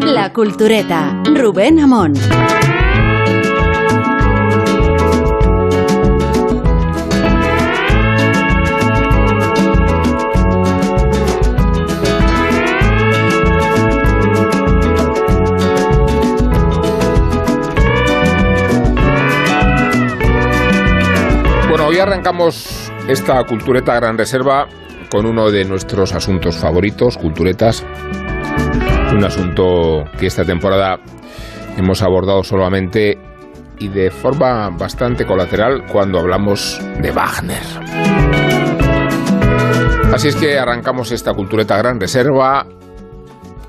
La Cultureta, Rubén Amón. Bueno, hoy arrancamos esta Cultureta Gran Reserva con uno de nuestros asuntos favoritos, Culturetas. Un asunto que esta temporada hemos abordado solamente y de forma bastante colateral cuando hablamos de Wagner. Así es que arrancamos esta Cultureta Gran Reserva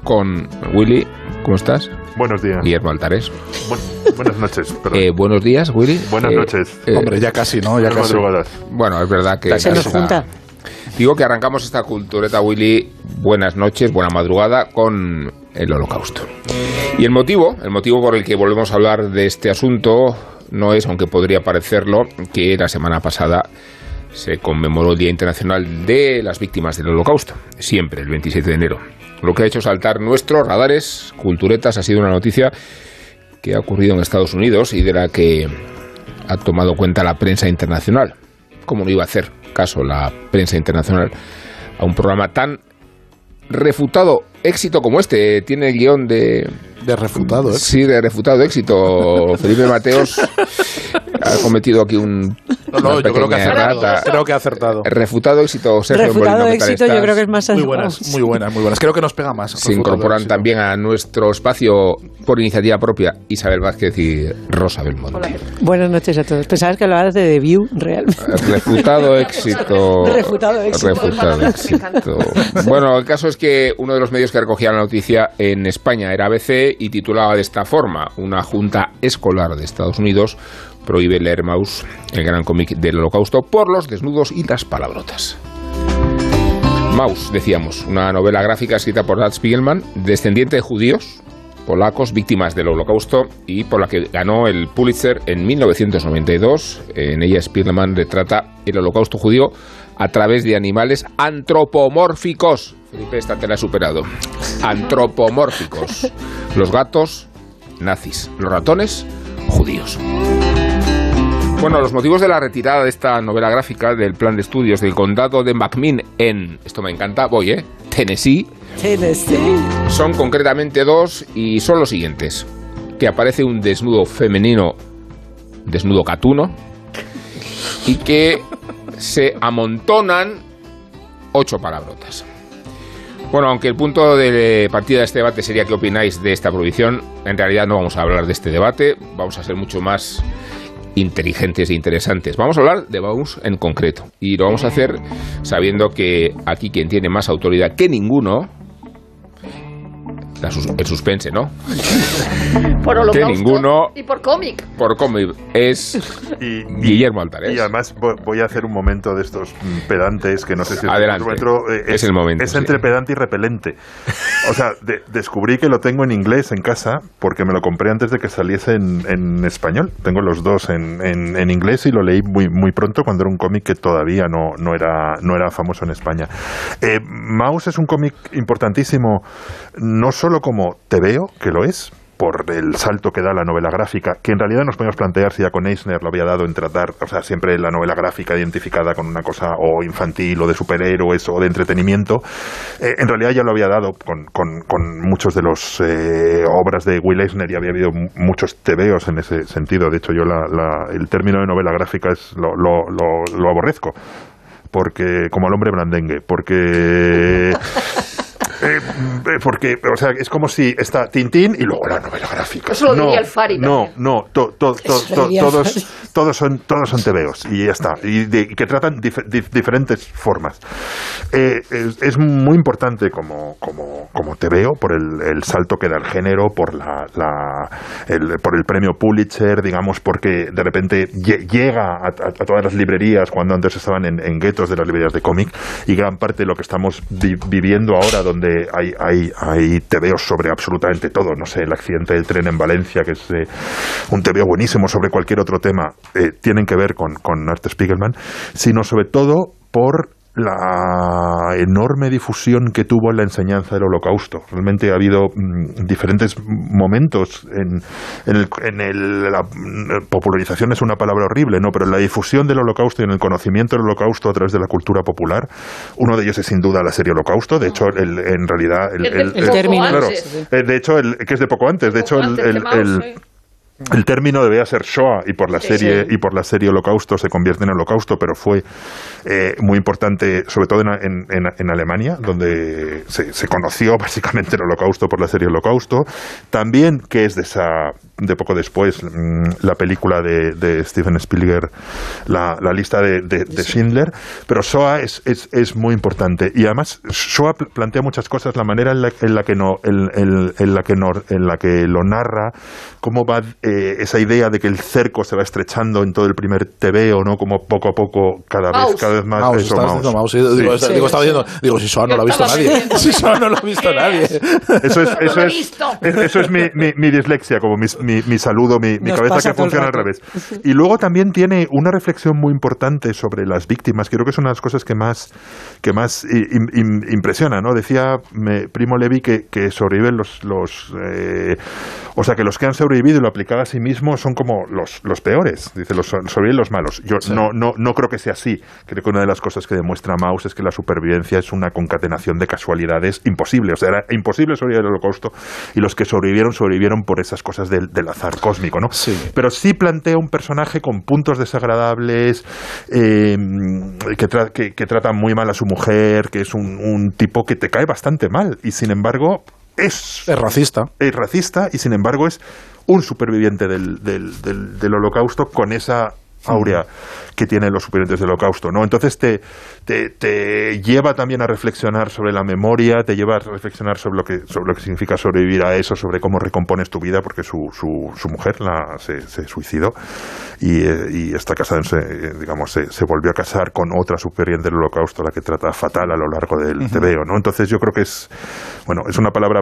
con Willy. ¿Cómo estás? Buenos días. Guillermo Altares. Bu- buenas noches. perdón. Eh, buenos días, Willy. Buenas Eh, noches. eh, Hombre, ya casi, ¿no? Ya casi. madrugadas. Bueno, es verdad que... Se nos junta. Digo que arrancamos esta cultureta, Willy. Buenas noches, buena madrugada con el holocausto. Y el motivo, el motivo por el que volvemos a hablar de este asunto no es, aunque podría parecerlo, que la semana pasada se conmemoró el Día Internacional de las Víctimas del Holocausto, siempre el 27 de enero. Lo que ha hecho saltar nuestros radares, culturetas, ha sido una noticia que ha ocurrido en Estados Unidos y de la que ha tomado cuenta la prensa internacional. ¿Cómo no iba a hacer caso la prensa internacional a un programa tan refutado éxito como este? Tiene el guion de... De refutado, ¿eh? Sí, de refutado éxito. Felipe Mateos ha cometido aquí un... No, no, yo creo que acertado. errata. Creo que ha acertado. Refutado éxito, Sergio Refutado Molino, ¿qué tal éxito, yo creo que es más Muy buenas, muy buenas, muy buenas. Creo que nos pega más. Se incorporan también a nuestro espacio por iniciativa propia Isabel Vázquez y Rosa Belmonte. Buenas noches a todos. Pensabas que hablabas de The View, real. Refutado éxito. Refutado éxito. Refutado éxito. Bueno, el caso es que uno de los medios que recogía la noticia en España era ABC y titulaba de esta forma: Una junta escolar de Estados Unidos prohíbe leer Maus, el gran cómic del Holocausto, por los desnudos y las palabrotas. Maus, decíamos, una novela gráfica escrita por Dad Spiegelman, descendiente de judíos polacos víctimas del holocausto y por la que ganó el Pulitzer en 1992. En ella Spiegelman retrata el holocausto judío a través de animales antropomórficos. Felipe, esta te la he superado. Antropomórficos. Los gatos, nazis. Los ratones, judíos. Bueno, los motivos de la retirada de esta novela gráfica del plan de estudios del condado de McMinn en, esto me encanta, voy, ¿eh? Tennessee, Tennessee. son concretamente dos y son los siguientes. Que aparece un desnudo femenino, desnudo catuno, y que se amontonan ocho palabrotas. Bueno, aunque el punto de partida de este debate sería qué opináis de esta prohibición, en realidad no vamos a hablar de este debate, vamos a ser mucho más inteligentes e interesantes. Vamos a hablar de Baus en concreto y lo vamos a hacer sabiendo que aquí quien tiene más autoridad que ninguno la sus- el suspense, ¿no? Por holocausto ninguno- y por cómic. Por cómic es Y, Guillermo Altares. y además vo- voy a hacer un momento de estos mm, pedantes que no sé si Adelante. encuentro, eh, Es el momento, Es sí. entre pedante y repelente. O sea, de- descubrí que lo tengo en inglés en casa porque me lo compré antes de que saliese en, en español. Tengo los dos en, en- en inglés y lo leí muy, muy pronto cuando era un cómic que todavía no, no, era, no era famoso en España. Eh, Mouse es un cómic importantísimo, no solo como te veo, que lo es, por el salto que da la novela gráfica, que en realidad nos podemos plantear si ya con Eisner lo había dado en tratar, o sea, siempre la novela gráfica identificada con una cosa o infantil o de superhéroes o de entretenimiento, eh, en realidad ya lo había dado con, con- muchos de los eh, obras de Will Eisner y había habido mu- muchos tebeos en ese sentido. De hecho, yo la- el término de novela gráfica es lo, lo- lo- lo aborrezco porque como al hombre blandengue, porque eh, eh, porque o sea es como si está Tintín y luego la novela gráfica. Eso lo no, diría el Fari No, no, to- todos todos son todos son tebeos y ya está y, de- y que tratan dif- dif- diferentes formas. Eh, es, es muy importante como como como tebeo por el, el salto que da el género, por la, la- el, por el premio Pulitzer, digamos, porque de repente lle- llega a, a- a todas las librerías cuando antes estaban en, en guetos de las librerías de cómic y gran parte de lo que estamos vi- viviendo ahora donde hay, hay, sobre absolutamente todo, no sé, el accidente del tren en Valencia, que es eh, un tebeo buenísimo sobre cualquier otro tema, eh, tienen que ver con, con Art Spiegelman, sino sobre todo por la enorme difusión que tuvo en la enseñanza del holocausto. Realmente ha habido mm, diferentes momentos en, en, el, en el- la popularización es una palabra horrible, ¿no? Pero en la difusión del holocausto y en el conocimiento del holocausto a través de la cultura popular, uno de ellos es sin duda la serie Holocausto. De hecho, el- en realidad el, término, claro, eh, de hecho, el, que es de poco antes. De hecho, Poco el, el- término debía ser Shoah y por la serie sí. y por la serie Holocausto se convierte en Holocausto, pero fue eh, muy importante, sobre todo en, en- en- en Alemania, donde se, se conoció básicamente el Holocausto por la serie Holocausto. También, que es de esa de poco después, mm, la película de, de Steven Spielberg, la, la lista de, de- de Schindler. Pero Shoah es, es, es muy importante y además Shoah pl- plantea muchas cosas, la manera en la, en la que no, en, en- en la que no- en la que lo narra, cómo va eh, esa idea de que el cerco se va estrechando en todo el primer TV o no, como poco a poco cada vez cada vez más Maus, eso, diciendo Maus, sí, digo, Sí. digo, estaba diciendo, digo, si Soa no lo ha visto nadie. Si Soa no lo ha visto nadie. Eso es, eso es, eso es mi, mi- mi dislexia, como mi, mi- mi saludo, mi, cabeza que funciona al revés. Y luego también tiene una reflexión muy importante sobre las víctimas, creo que es una de las cosas que más, que más impresiona, ¿no? Decía me- Primo Levi que, que sobreviven los, los eh, o sea, que los que han sobrevivido y lo aplicado a sí mismo son como los, los peores, dice, los, sobreviven los malos. Yo no, no, no creo que sea así. Creo que una de las cosas que demuestra Maus es que la supervivencia es una concatenación de casualidades imposible. O sea, era imposible sobrevivir al holocausto y los que sobrevivieron, sobrevivieron por esas cosas del, del azar cósmico, ¿no? Sí. Pero sí plantea un personaje con puntos desagradables, eh, que, tra- que, que trata muy mal a su mujer, que es un, un tipo que te cae bastante mal y sin embargo es Es racista. es racista y sin embargo es un superviviente del, del, del- del holocausto con esa áurea que tienen los supervivientes del holocausto, ¿no? Entonces te, te, te lleva también a reflexionar sobre la memoria, te lleva a reflexionar sobre lo que, sobre lo que significa sobrevivir a eso, sobre cómo recompones tu vida, porque su, su, su mujer la, se, se suicidó y, eh, y está casada, se, digamos, se, se volvió a casar con otra superviviente del holocausto, la que trata fatal a lo largo del TVO, ¿no? Entonces yo creo que es, bueno, es una palabra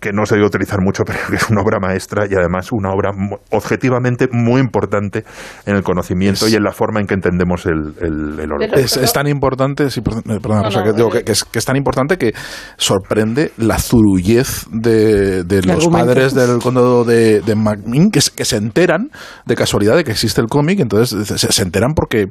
que no se debe utilizar mucho, pero que es una obra maestra y además una obra objetivamente muy importante en el conocimiento Es- y en la forma en que entendemos el, el. Es, es tan importante, sí, perdón, eh, perdona, No, Rosa, no, que, digo, eh. que, que es, que es tan importante que sorprende la zurullez de, de los argumento. padres del condado de, de McMinn, que, se- que se enteran de casualidad de que existe el cómic, entonces se, se enteran porque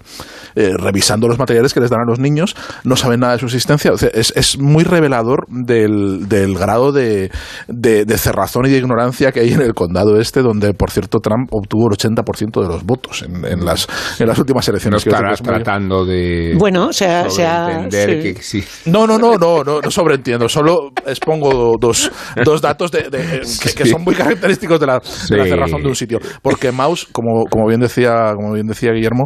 eh, revisando los materiales que les dan a los niños no saben nada de su existencia. O sea, es, es muy revelador del, del grado de, de, de cerrazón y de ignorancia que hay en el condado este, donde, por cierto, Trump obtuvo el 80% de los votos en, en las, en las últimas No elecciones. que que estarás es muy- tratando de Bueno, o sea, se ha- entender sí. que sí. No, no, no, no, no, no sobreentiendo. Solo expongo dos, dos datos de, de- que, que son muy característicos de la, de la cerrazón de un sitio. Porque Maus, como, como bien decía, como bien decía Guillermo,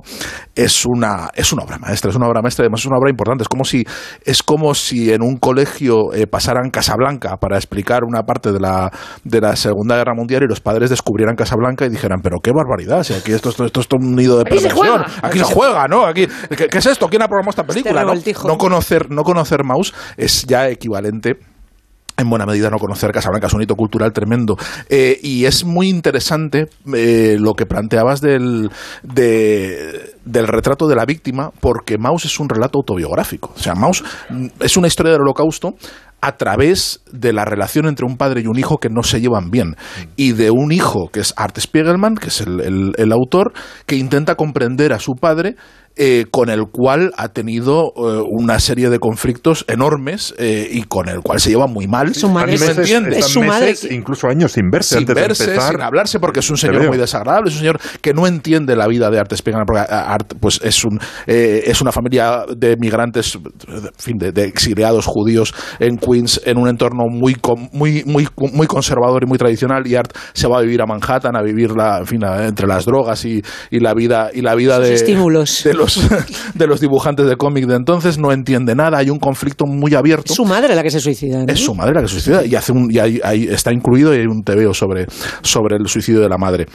es una, es una obra maestra, es una obra maestra, además es una obra importante. Es como si, es como si en un colegio eh, pasaran Casablanca para explicar una parte de la, de la Segunda Guerra Mundial y los padres descubrieran Casablanca y dijeran, pero qué barbaridad, si aquí esto, esto, esto es un nido de Aquí perversión, aquí se juega, ¿no? Aquí, ¿qué, qué es esto? ¿Quién ha programado esta película? no? no conocer, no conocer Maus es ya equivalente en buena medida no conocer Casablanca, es un hito cultural tremendo. Eh, y es muy interesante eh, lo que planteabas del, de- del retrato de la víctima, porque Maus es un relato autobiográfico. O sea, Maus mm, es una historia del holocausto a través de la relación entre un padre y un hijo que no se llevan bien. Y de un hijo, que es Art Spiegelman, que es el, el- el autor, que intenta comprender a su padre eh, con el cual ha tenido eh, una serie de conflictos enormes eh, y con el cual se lleva muy mal. Su madre Están se meses, entiende. es su madre meses, que- incluso años sin verse sin antes verse, de empezar. sin hablarse, porque es un señor muy desagradable, es un señor que no entiende la vida de Art Spiegelman, porque a- Art pues es un eh, es una familia de migrantes, en fin, de, de exiliados judíos en Queens, en un entorno muy com- muy muy muy conservador y muy tradicional, y Art se va a vivir a Manhattan, a vivir la, en fin, a- entre las drogas y, y la vida y la vida de estímulos. de los de los dibujantes de cómic de entonces, no entiende nada, hay un conflicto muy abierto. Es su madre la que se suicida. ¿no? Es su madre la que se suicida y hace un y ahí, ahí está incluido y hay un tebeo sobre, sobre el suicidio de la madre.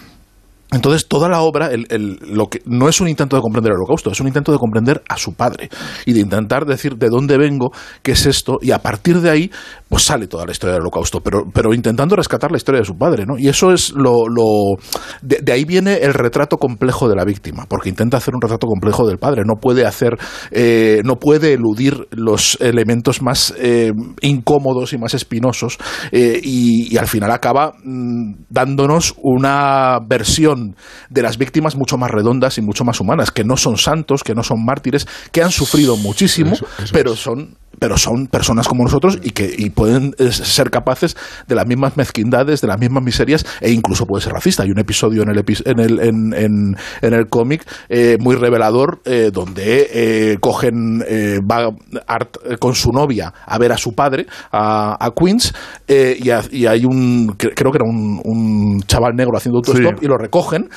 Entonces, toda la obra el, el, lo que, no es un intento de comprender el holocausto, es un intento de comprender a su padre y de intentar decir de dónde vengo, qué es esto, y a partir de ahí, pues sale toda la historia del holocausto, pero, pero intentando rescatar la historia de su padre, ¿no? Y eso es lo... lo de, ahí viene el retrato complejo de la víctima, porque intenta hacer un retrato complejo del padre, no puede hacer, eh, no puede eludir los elementos más eh, incómodos y más espinosos, eh, y, al final acaba mmm, dándonos una versión de las víctimas mucho más redondas y mucho más humanas, que no son santos, que no son mártires, que han sufrido muchísimo, eso, eso pero son pero son personas como nosotros y que y pueden ser capaces de las mismas mezquindades, de las mismas miserias e incluso puede ser racista. Hay un episodio en el, epi en el, en, en, en el cómic eh, muy revelador eh, donde eh, cogen, va Art con su novia a ver a su padre, a, a Queens, y, a, y, hay un, creo que era un, un chaval negro haciendo autostop sí. y lo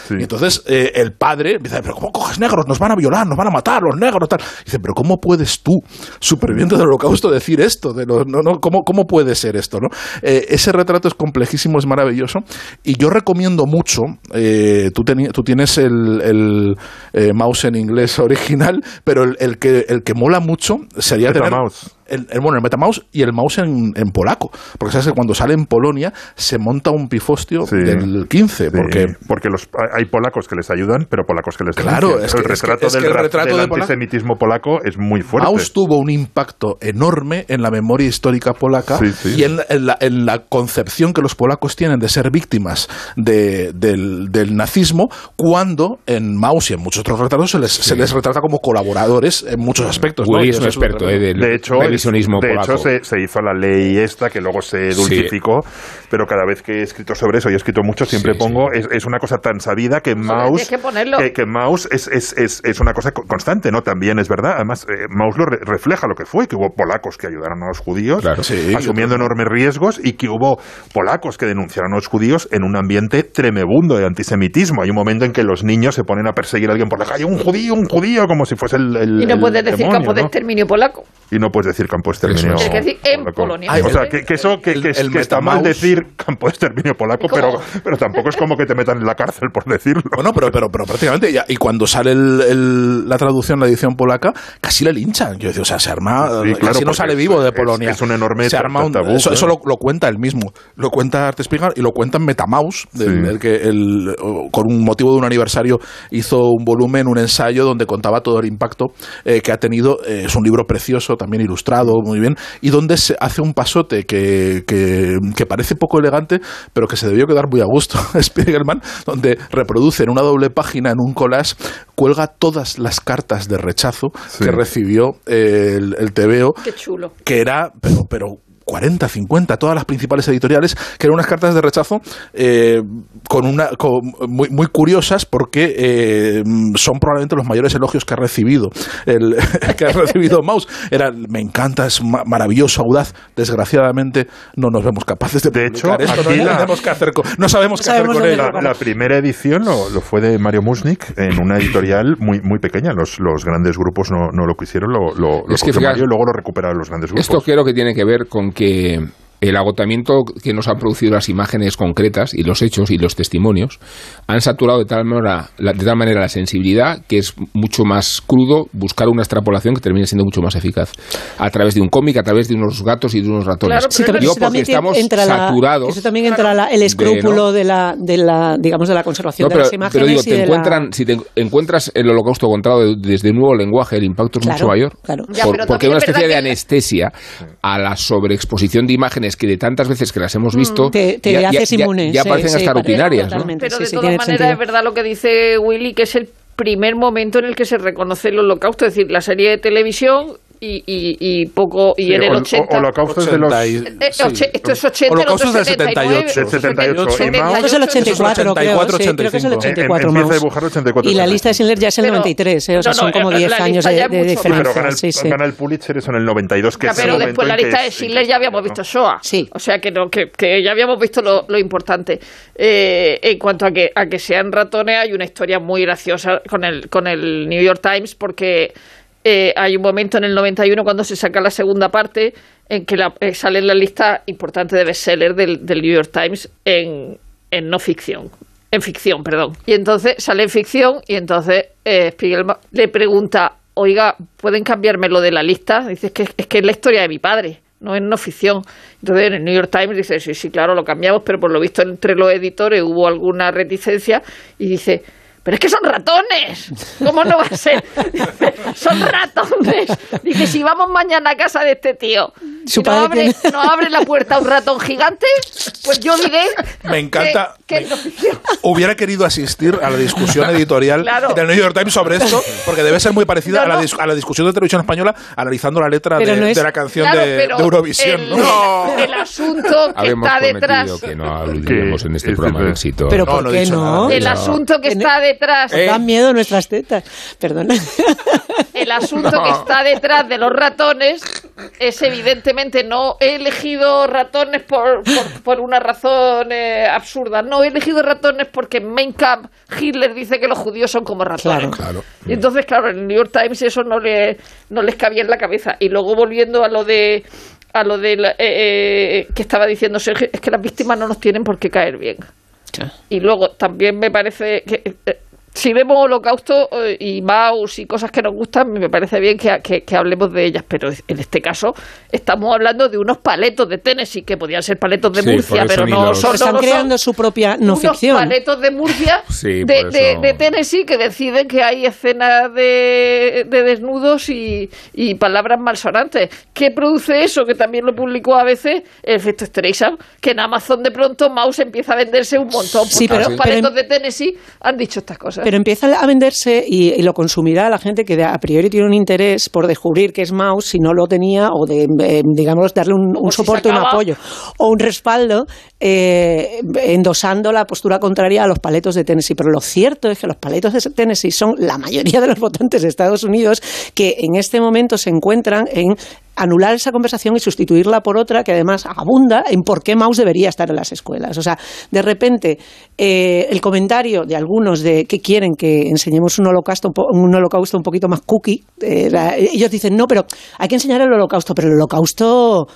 sí. y entonces el padre dice, pero ¿cómo coges negros? Nos van a violar, nos van a matar los negros, tal. Y dice, pero ¿cómo puedes tú, superviviente de holocausto decir esto, de los, no, no, ¿cómo, ¿cómo puede ser esto? ¿no? Eh, ese retrato es complejísimo, es maravilloso y yo recomiendo mucho, eh, tú, tú, tienes el, el eh, mouse en inglés original, pero el, el, que, el que mola mucho sería tener... Mouse. El, el, bueno, el Metamaus y el mouse en, en, polaco. Porque sabes que cuando sale en Polonia se monta un pifostio sí, del 15. Porque, sí, porque los, hay polacos que les ayudan, pero polacos que les Claro, es que, el retrato es que, del, es que el retrato del de antisemitismo polaco es muy fuerte. Maus tuvo un impacto enorme en la memoria histórica polaca sí, y en, en, la, en, la, concepción que los polacos tienen de ser víctimas de, del, del, nazismo, cuando en Maus y en muchos otros retratos se les, se les retrata como colaboradores en muchos aspectos. Willy ¿no? es un experto eh, del, de hecho, del visionismo de polaco. hecho se, se, hizo la ley esta que luego se dulcificó, sí. pero cada vez que he escrito sobre eso, y he escrito mucho, siempre sí, pongo, es, es, una cosa tan sabida que Maus, que, que, que, Maus es, es, es, es, una cosa constante, ¿no? También es verdad. Además, eh, Maus lo re refleja lo que fue, que hubo polacos que ayudaron a los judíos, claro, asumiendo enormes riesgos, y que hubo polacos que denunciaron a los judíos en un ambiente tremebundo de antisemitismo. Hay un momento en que los niños se ponen a perseguir a alguien por la calle, un judío, un judío, como si fuese el. el y no puedes decir demonio, campo de ¿no? exterminio polaco. Y no puedes decir campo de exterminio. Decir en Polonia. o sea, que, que eso que, que, el, que está mal decir campo de exterminio polaco, pero, pero tampoco es como que te metan en la cárcel por decirlo. Bueno, pero, pero, pero prácticamente, ya, y cuando sale el, el, la traducción, la edición polaca, casi le linchan. Yo decía, o sea, se arma, sí, claro, casi no sale vivo de Polonia. Es, es un enorme se arma un, tabú, eso, eso lo, lo, cuenta él mismo. Lo cuenta Art Spiegelman y lo cuenta en Metamaus, del, sí. el que el, con un motivo de un aniversario hizo un volumen, un ensayo donde contaba todo el impacto eh, que ha tenido. Eh, es un libro precioso, también ilustrado, muy bien, y donde se hace un pasote que, que, que parece poco elegante, pero que se debió quedar muy a gusto, Spiegelman, donde reproduce en una doble página, en un collage, cuelga todas las cartas de rechazo sí. que recibió el, el TVO. Qué chulo. Que era, pero, pero 40, 50, todas las principales editoriales, que eran unas cartas de rechazo eh, con una, con, muy, muy, curiosas porque eh, son probablemente los mayores elogios que ha recibido el, que ha recibido Maus. Era, me encanta, es maravilloso, audaz. Desgraciadamente no nos vemos capaces de, de hecho, esto. No, la, qué hacer con, no sabemos qué hacer con él. La, la, primera edición lo, lo, fue de Mario Musnik en una editorial muy, muy pequeña. Los, los grandes grupos no, no lo quisieron, lo, lo, es que, Mario y luego lo recuperaron los grandes grupos. Esto creo que tiene que ver con que el agotamiento que nos han producido las imágenes concretas y los hechos y los testimonios han saturado de tal manera, de tal manera la sensibilidad que es mucho más crudo buscar una extrapolación que termine siendo mucho más eficaz a través de un cómic, a través de unos gatos y de unos ratones. Claro, sí, Yo porque estamos entra saturados. La, eso también entra la, el escrúpulo de, ¿no? de, la, de la, digamos, de la conservación no, pero, de las imágenes. Pero digo, te encuentran, la... si te encuentras el holocausto contado desde un nuevo lenguaje, el impacto es claro, mucho mayor. Claro. Por, ya, porque hay una especie de anestesia a la sobreexposición de imágenes que de tantas veces que las hemos visto, te, te ya, haces ya, inmune. Ya, sí, parecen sí, hasta rutinarias. ¿no? Pero de sí, todas maneras es verdad lo que dice Willy, que es el primer momento en el que se reconoce el holocausto, es decir, la serie de televisión y, y, y, poco y sí, en el 80 holocaustos de los y, eh, sí. esto es 80 holocaustos del 78 del 78 esto es el 84 creo, sí, creo que es el 84 empieza a dibujar 84 y la lista de Schindler ya es el pero, 93 eh, o sea no, no, son como 10 años de, de diferencia. Pero gana el, sí, sí. gana el Pulitzer eso en el 92 que ya, es pero el después la lista de Schindler ya habíamos visto Shoah. Sí. o sea que, no, que, que ya habíamos visto lo, lo importante. Eh, en cuanto a que, a que sean ratones hay una historia muy graciosa con el, con el New York Times porque eh, hay un momento en el 91 cuando se saca la segunda parte en que la, eh, sale en la lista importante de bestseller del, del New York Times en, en no ficción. en ficción, perdón. Y entonces sale en ficción y entonces eh, Spiegelman le pregunta, oiga, ¿pueden cambiarme lo de la lista? Dice, que, es que es la historia de mi padre, no es no ficción. Entonces en el New York Times dice, sí, sí, claro, lo cambiamos, pero por lo visto entre los editores hubo alguna reticencia y dice, pero es que son ratones. ¿Cómo no va a ser? Son ratones. Dice, si vamos mañana a casa de este tío Su y no padre abre, tiene- no abre la puerta a un ratón gigante, pues yo diré Me encanta. que, que es no ficción. Hubiera querido asistir a la discusión editorial Claro. del New York Times sobre esto, porque debe ser muy parecida No, a, la a la discusión de televisión española analizando la letra de, no es- de la canción Claro, de, Eurovisión. el, ¿no? el asunto que Habíamos está detrás... que no en este programa de éxito. Pero No, ¿por qué no? El asunto que está detrás... Eh. Dan miedo nuestras tetas. Perdona. El asunto que está detrás de los ratones es evidentemente no he elegido ratones por, por, por una razón eh, absurda. No, he elegido ratones porque en Mein Kampf Hitler dice que los judíos son como ratones. Claro. Claro. Y entonces, claro, en el New York Times eso no, le, no les cabía en la cabeza. Y luego volviendo a lo de a lo de la- eh, eh, que estaba diciendo Sergio, es que las víctimas no nos tienen por qué caer bien. Y luego también me parece que eh, si vemos Holocausto eh, y Maus y cosas que nos gustan, me parece bien que, que- que hablemos de ellas, pero en este caso estamos hablando de unos paletos de Tennessee que podían ser paletos de Sí, Murcia, pero no los- son. no Están son. creando su propia no unos ficción. paletos de Murcia Sí, de, Tennessee que deciden que hay escenas de, de desnudos y, y palabras malsonantes. ¿Qué produce eso? Que también lo publicó a veces el efecto Streisand, que en Amazon de pronto Mouse empieza a venderse un montón. Sí, pero- los paletos pero- de Tennessee han dicho estas cosas. Pero empieza a venderse y, y lo consumirá la gente que a priori tiene un interés por descubrir que es Mouse si no lo tenía o de, eh, digamos, darle un, un O si soporte, un apoyo o un respaldo eh, endosando la postura contraria a los paletos de Tennessee. Pero lo cierto es que los paletos de Tennessee son la mayoría de los votantes de Estados Unidos que en este momento se encuentran en anular esa conversación y sustituirla por otra que además abunda en por qué Maus debería estar en las escuelas. O sea, de repente, eh, el comentario de algunos de que quieren que enseñemos un holocausto un, holocausto un poquito más cookie, eh, la- ellos dicen, no, pero hay que enseñar el holocausto, pero el holocausto...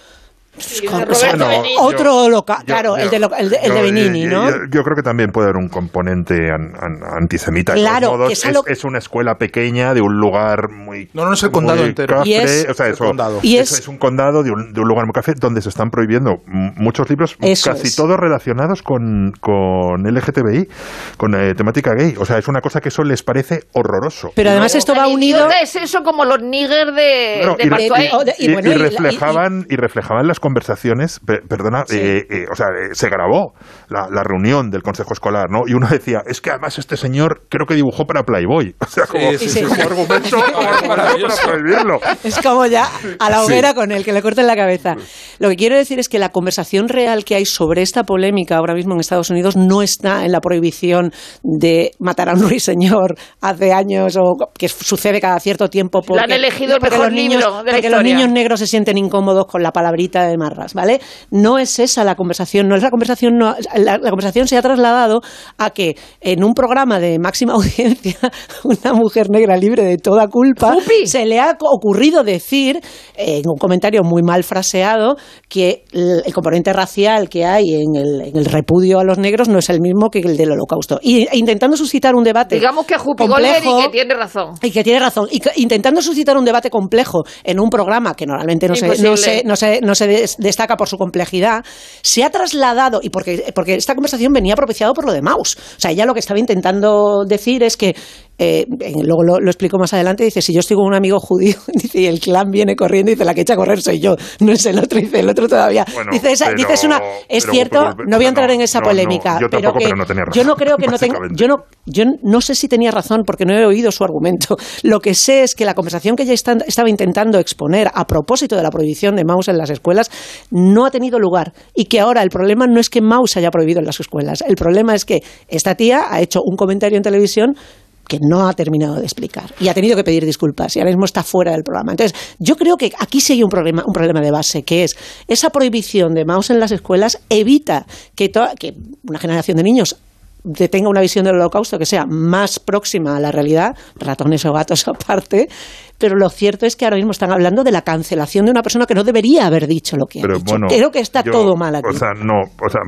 Sí, de o sea, Benigni. otro holocausto, Yo- claro, yo- el de, lo- el de, el de yo- Benigni, yo- ¿no? Yo, yo creo que también puede haber un componente an- an- antisemita. De Claro, modos, que es, es lo- es una escuela pequeña de un lugar muy. No, no, es el condado entero. cafre, Y es- o sea, eso, condado. Y eso es- es un condado de un, de un lugar muy café donde se están prohibiendo muchos libros, casi es. todos relacionados con, con LGTBI, con eh, temática gay. O sea, es una cosa que eso les parece horroroso. Pero además esto va unido... es eso como los niggers de, Claro, de y, de- y- bueno, y- reflejaban y reflejaban las conversaciones pe- perdona eh, eh, o sea eh, se grabó la, la reunión del consejo escolar no y uno decía es que además este señor creo que dibujó para Playboy o sea como, Sí, sí, sí. como argumento como argumento para prohibirlo. Es como ya a la hoguera con el que le corten la cabeza. Lo que quiero decir es que la conversación real que hay sobre esta polémica ahora mismo en Estados Unidos no está en la prohibición de matar a un ruiseñor hace años o que sucede cada cierto tiempo porque, han elegido el mejor los niños, libro de la porque los niños negros se sienten incómodos con la palabrita de marras, ¿vale? No es esa la conversación, no es la conversación, no- la, la conversación se ha trasladado a que en un programa de máxima audiencia una mujer negra libre de toda culpa ¡Jupi! se le ha ocurrido decir en un comentario muy mal fraseado que el, el componente racial que hay en el, en el repudio a los negros no es el mismo que el del holocausto. Y, e intentando suscitar un debate Digamos que Jupi complejo, y que tiene razón. y que tiene razón. Y que- intentando suscitar un debate complejo en un programa que normalmente no se, no Imposible. se, no se, no se des- destaca por su complejidad, se ha trasladado, y porque, porque esta conversación venía propiciado por lo de Maus. O sea, ella lo que estaba intentando decir es que, eh, luego lo, lo explico más adelante, dice, si yo estoy con un amigo judío, dice, y el clan viene corriendo, dice, la que echa a correr soy yo, no es el otro, dice, el otro todavía. Bueno, dice, esa, pero- dice, es una, es pero cierto, no voy a entrar no, en esa no, no, polémica, yo tampoco, que pero no tenía yo no razón, creo que no tenga, yo no yo no sé si tenía razón porque no he oído su argumento. Lo que sé es que la conversación que ella estaba intentando exponer a propósito de la prohibición de Maus en las escuelas no ha tenido lugar y que ahora el problema no es que Maus haya prohibido en las escuelas, el problema es que esta tía ha hecho un comentario en televisión que no ha terminado de explicar y ha tenido que pedir disculpas y ahora mismo está fuera del programa. Entonces, yo creo que aquí sí hay un problema, un problema de base, que es esa prohibición de Maus en las escuelas evita que, que una generación de niños tenga una visión del holocausto que sea más próxima a la realidad, ratones o gatos aparte, pero lo cierto es que ahora mismo están hablando de la cancelación de una persona que no debería haber dicho lo que ha dicho. creo que está todo mal aquí. O sea, no, o sea,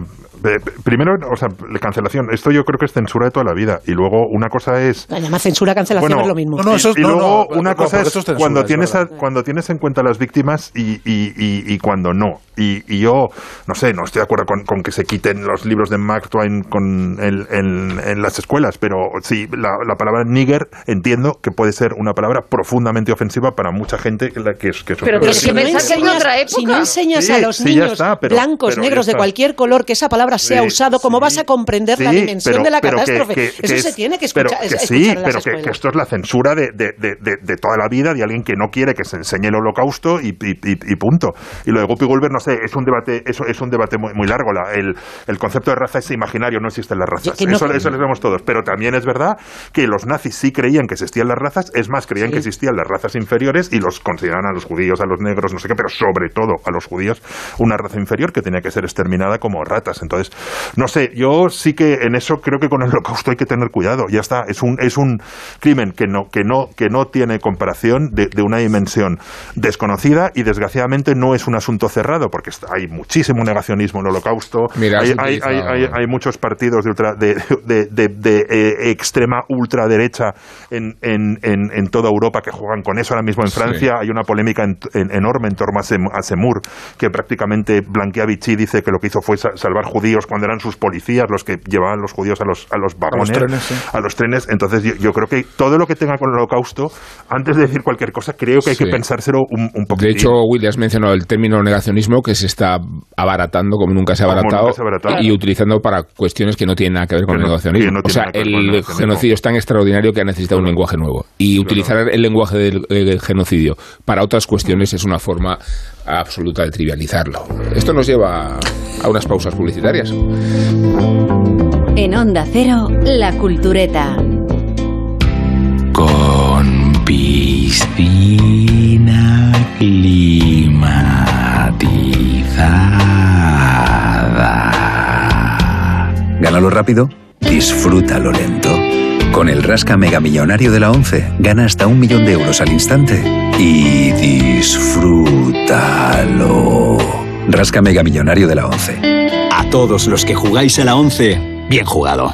primero, o sea, la cancelación, esto yo creo que es censura de toda la vida. Y luego una cosa es. La llama censura, cancelación es lo mismo. No, y, luego una cosa es cuando, tienes cuando tienes en cuenta las víctimas y, y, y cuando no. Y, yo, no sé, no estoy de acuerdo con, que se quiten los libros de Mark Twain con el, en, las escuelas, pero sí, la, la, palabra nigger entiendo que puede ser una palabra profundamente ofensiva para mucha gente que, que, que Pero, pero si, no enseñas, si no enseñas a los niños blancos, negros, de cualquier color, que esa palabra sea usado, ¿cómo vas a comprender la dimensión de la catástrofe? Eso se tiene que escuchar. Pero sí, pero que, esto es la censura de, de, de, toda la vida de alguien que no quiere que se enseñe el holocausto y, y, punto. Y lo de Guppy Gulber, no sé, es un debate, eso es un debate muy, muy largo. La, el, el, concepto de raza es imaginario, no existen las razas. eso, eso lo vemos todos. Pero también es verdad que los nazis sí creían que existían las razas, es más, creían que existían las razas inferiores y los consideraban a los judíos, a los negros, no sé qué, pero sobre todo a los judíos una raza inferior que tenía que ser exterminada como ratas. Entonces, no sé, yo sí que en eso creo que con el holocausto hay que tener cuidado. Ya está, es un, es un crimen que no, que no, que no tiene comparación de, de una dimensión desconocida y desgraciadamente no es un asunto cerrado porque hay muchísimo negacionismo en el holocausto. hay, hay, hay, muchos partidos de, de, de, de eh, extrema ultraderecha en, en, en, toda Europa que juegan con eso. Ahora mismo en Francia hay una polémica enorme en torno a, Semur, que prácticamente blanquea Vichy dice que lo que hizo fue salvar judíos cuando eran sus policías los que llevaban los judíos a los, a los vagones, a los trenes. Entonces yo, creo que todo lo que tenga con el holocausto, antes de decir cualquier cosa, creo que hay que pensárselo un, un poquito. De hecho, Willy, has mencionado el término negacionismo que se está abaratando como nunca se ha abaratado, y utilizando para cuestiones que no tienen nada que ver con el negacionismo. o sea, el genocidio es tan extraordinario que ha necesitado un lenguaje nuevo. Y utilizar el lenguaje del genocidio para otras cuestiones es una forma absoluta de trivializarlo. Esto nos lleva a unas pausas publicitarias. En Onda Cero, La Cultureta. Con piscina climatizada. Gánalo rápido, disfrútalo lento. Con el Rasca Mega Millonario de la 11, gana hasta un millón de euros al instante y disfrútalo. Rasca Mega Millonario de la 11. A todos los que jugáis a la 11, bien jugado.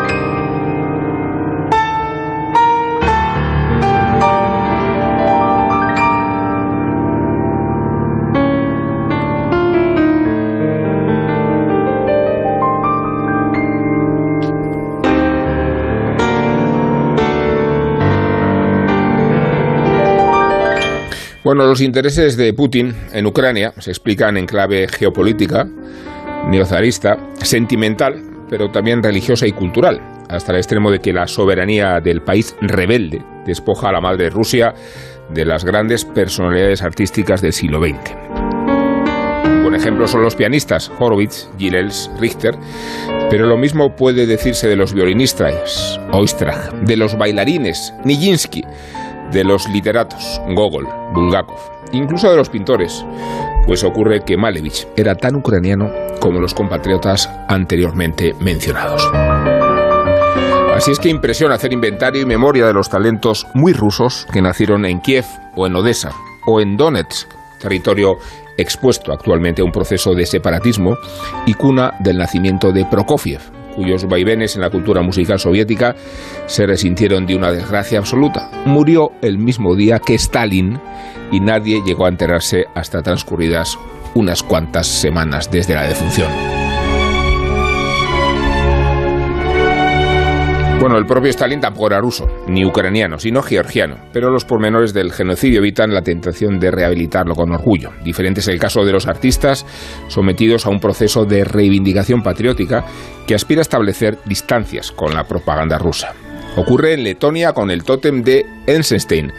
Bueno, los intereses de Putin en Ucrania se explican en clave geopolítica, neozarista, sentimental, pero también religiosa y cultural, hasta el extremo de que la soberanía del país rebelde despoja a la madre Rusia de las grandes personalidades artísticas del siglo XX. Por ejemplo son los pianistas Horowitz, Gilels, Richter, pero lo mismo puede decirse de los violinistas Oistrach, de los bailarines Nijinsky, de los literatos, Gogol, Bulgakov, incluso de los pintores, pues ocurre que Malevich era tan ucraniano como los compatriotas anteriormente mencionados. Así es que impresiona hacer inventario y memoria de los talentos muy rusos que nacieron en Kiev o en Odessa o en Donetsk, territorio expuesto actualmente a un proceso de separatismo y cuna del nacimiento de Prokofiev, cuyos vaivenes en la cultura musical soviética se resintieron de una desgracia absoluta. Murió el mismo día que Stalin y nadie llegó a enterarse hasta transcurridas unas cuantas semanas desde la defunción. Bueno, el propio Stalin tampoco era ruso, ni ucraniano, sino georgiano, pero los pormenores del genocidio evitan la tentación de rehabilitarlo con orgullo. Diferente es el caso de los artistas sometidos a un proceso de reivindicación patriótica que aspira a establecer distancias con la propaganda rusa. Ocurre en Letonia con el tótem de Eisenstein,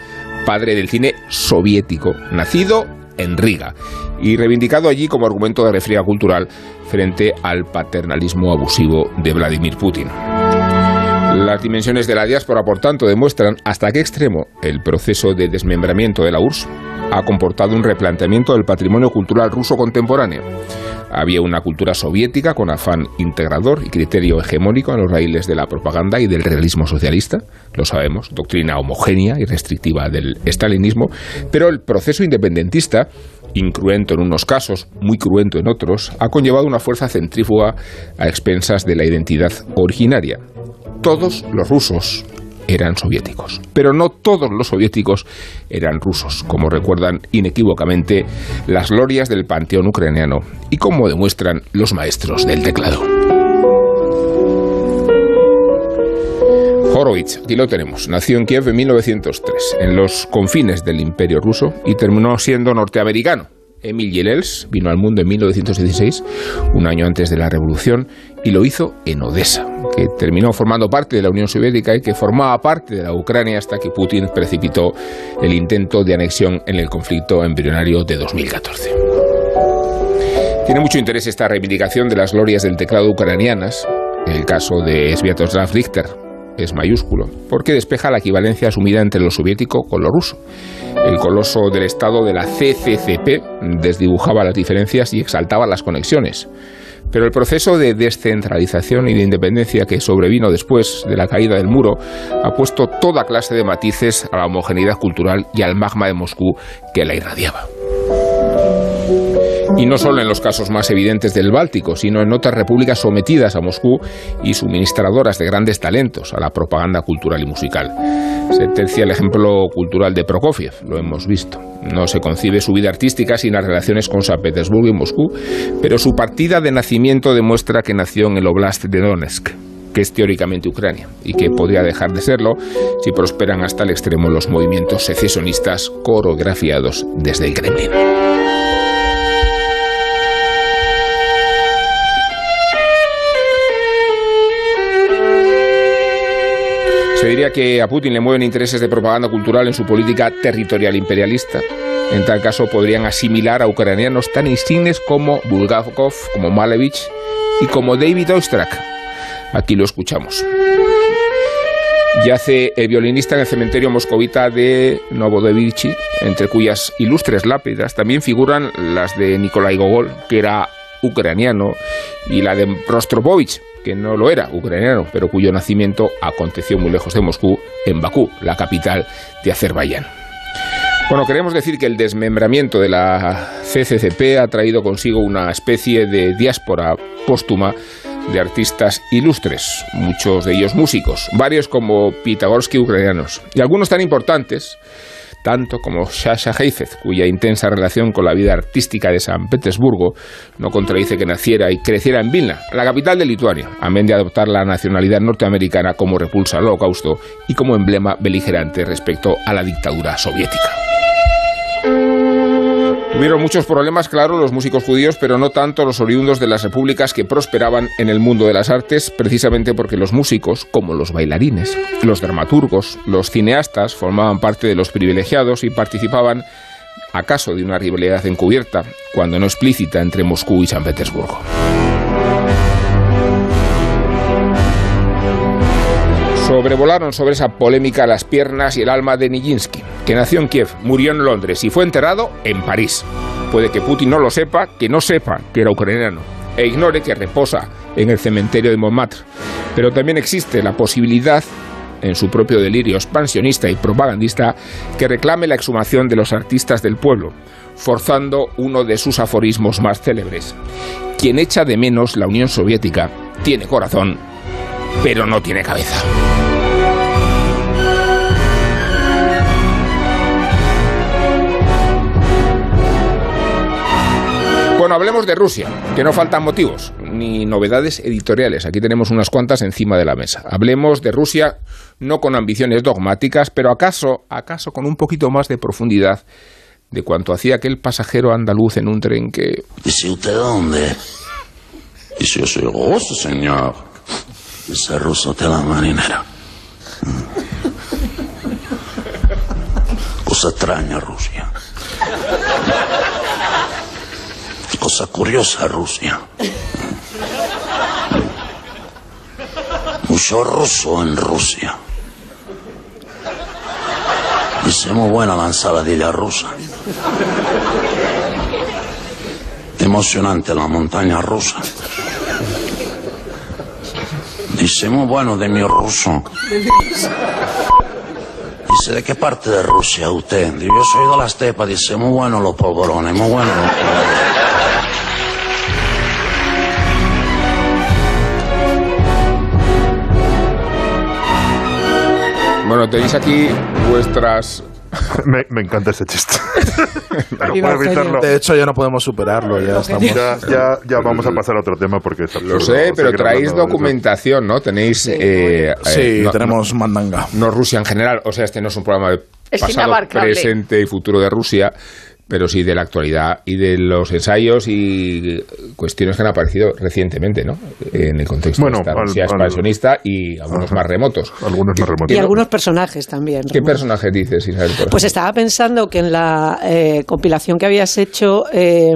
padre del cine soviético, nacido en Riga y reivindicado allí como argumento de refriega cultural frente al paternalismo abusivo de Vladimir Putin. Las dimensiones de la diáspora, por tanto, demuestran hasta qué extremo el proceso de desmembramiento de la URSS ha comportado un replanteamiento del patrimonio cultural ruso contemporáneo. Había una cultura soviética con afán integrador y criterio hegemónico en los raíles de la propaganda y del realismo socialista, lo sabemos, doctrina homogénea y restrictiva del estalinismo, pero el proceso independentista incruento en unos casos, muy cruento en otros, ha conllevado una fuerza centrífuga a expensas de la identidad originaria. Todos los rusos eran soviéticos, pero no todos los soviéticos eran rusos, como recuerdan inequívocamente las glorias del panteón ucraniano y como demuestran los maestros del teclado. Horowitz, aquí lo tenemos, nació en Kiev en 1903, en los confines del Imperio ruso y terminó siendo norteamericano. Emil Yelels vino al mundo en 1916, un año antes de la Revolución, y lo hizo en Odessa, que terminó formando parte de la Unión Soviética y que formaba parte de la Ucrania hasta que Putin precipitó el intento de anexión en el conflicto embrionario de 2014. Tiene mucho interés esta reivindicación de las glorias del teclado ucranianas, el caso de Sviatoslav Richter, es mayúsculo, porque despeja la equivalencia asumida entre lo soviético con lo ruso. El coloso del Estado de la CCCP desdibujaba las diferencias y exaltaba las conexiones. Pero el proceso de descentralización y de independencia que sobrevino después de la caída del muro ha puesto toda clase de matices a la homogeneidad cultural y al magma de Moscú que la irradiaba. Y no solo en los casos más evidentes del Báltico, sino en otras repúblicas sometidas a Moscú y suministradoras de grandes talentos a la propaganda cultural y musical. Se tercia el ejemplo cultural de Prokofiev, lo hemos visto. No se concibe su vida artística sin las relaciones con San Petersburgo y Moscú, pero su partida de nacimiento demuestra que nació en el Oblast de Donetsk que es teóricamente Ucrania y que podría dejar de serlo si prosperan hasta el extremo los movimientos secesionistas coreografiados desde el Kremlin. Se diría que a Putin le mueven intereses de propaganda cultural en su política territorial imperialista. En tal caso podrían asimilar a ucranianos tan insignes como Bulgakov, como Malevich y como David Oistrakh. Aquí lo escuchamos. Yace el violinista en el cementerio moscovita de Novodevichy, entre cuyas ilustres lápidas también figuran las de Nikolai Gogol, que era ucraniano, y la de Rostropovich, que no lo era ucraniano, pero cuyo nacimiento aconteció muy lejos de Moscú, en Bakú, la capital de Azerbaiyán. Bueno, queremos decir que el desmembramiento de la CCCP ha traído consigo una especie de diáspora póstuma de artistas ilustres, muchos de ellos músicos, varios como Pitagorsky ucranianos, y algunos tan importantes tanto como Sasha Heifetz, cuya intensa relación con la vida artística de San Petersburgo no contradice que naciera y creciera en Vilna, la capital de Lituania, amén de adoptar la nacionalidad norteamericana como repulsa al holocausto y como emblema beligerante respecto a la dictadura soviética. Tuvieron muchos problemas, claro, los músicos judíos, pero no tanto los oriundos de las repúblicas que prosperaban en el mundo de las artes, precisamente porque los músicos, como los bailarines, los dramaturgos, los cineastas, formaban parte de los privilegiados y participaban, acaso de una rivalidad encubierta, cuando no explícita, entre Moscú y San Petersburgo. Sobrevolaron sobre esa polémica las piernas y el alma de Nijinsky, que nació en Kiev, murió en Londres y fue enterrado en París. Puede que Putin no lo sepa, que no sepa que era ucraniano e ignore que reposa en el cementerio de Montmartre. Pero también existe la posibilidad, en su propio delirio expansionista y propagandista, que reclame la exhumación de los artistas del pueblo, forzando uno de sus aforismos más célebres. Quien echa de menos la Unión Soviética tiene corazón, pero no tiene cabeza. Bueno, hablemos de Rusia, que no faltan motivos ni novedades editoriales. Aquí tenemos unas cuantas encima de la mesa. Hablemos de Rusia no con ambiciones dogmáticas, pero acaso, acaso con un poquito más de profundidad de cuanto hacía aquel pasajero andaluz en un tren que... ¿Y usted dónde? Y si yo soy ruso, señor. Ese ruso de la marinera. Cosa extraña Rusia. Cosa curiosa Rusia. Mucho ruso en Rusia. Dice muy buena la ensaladilla rusa. Emocionante la montaña rusa. Dice muy bueno de mi ruso. Dice, ¿de qué parte de Rusia usted? Yo soy de la estepa. Dice, muy bueno los polvorones, muy bueno los polvorones. Bueno, tenéis aquí vuestras Me, me encanta ese chiste. no Viva puedo el evitarlo. De hecho, ya no podemos superarlo. Ya estamos. Ya, ya, ya vamos a pasar a otro tema porque es Lo sé, pero traéis documentación, ¿no? Tenéis... eh, Sí, eh, no- tenemos mandanga. no Rusia en general, o sea, este no es un programa de Es pasado, inabarcable. presente y futuro de Rusia, pero sí de la actualidad y de los ensayos y cuestiones que han aparecido recientemente, ¿no? En el contexto Bueno, de esta al- expansionista y algunos Ajá. más remotos. Algunos más remotos. Y algunos personajes también. ¿Qué personaje dices, Isabel? Pues ejemplo? estaba pensando que en la eh, compilación que habías hecho eh,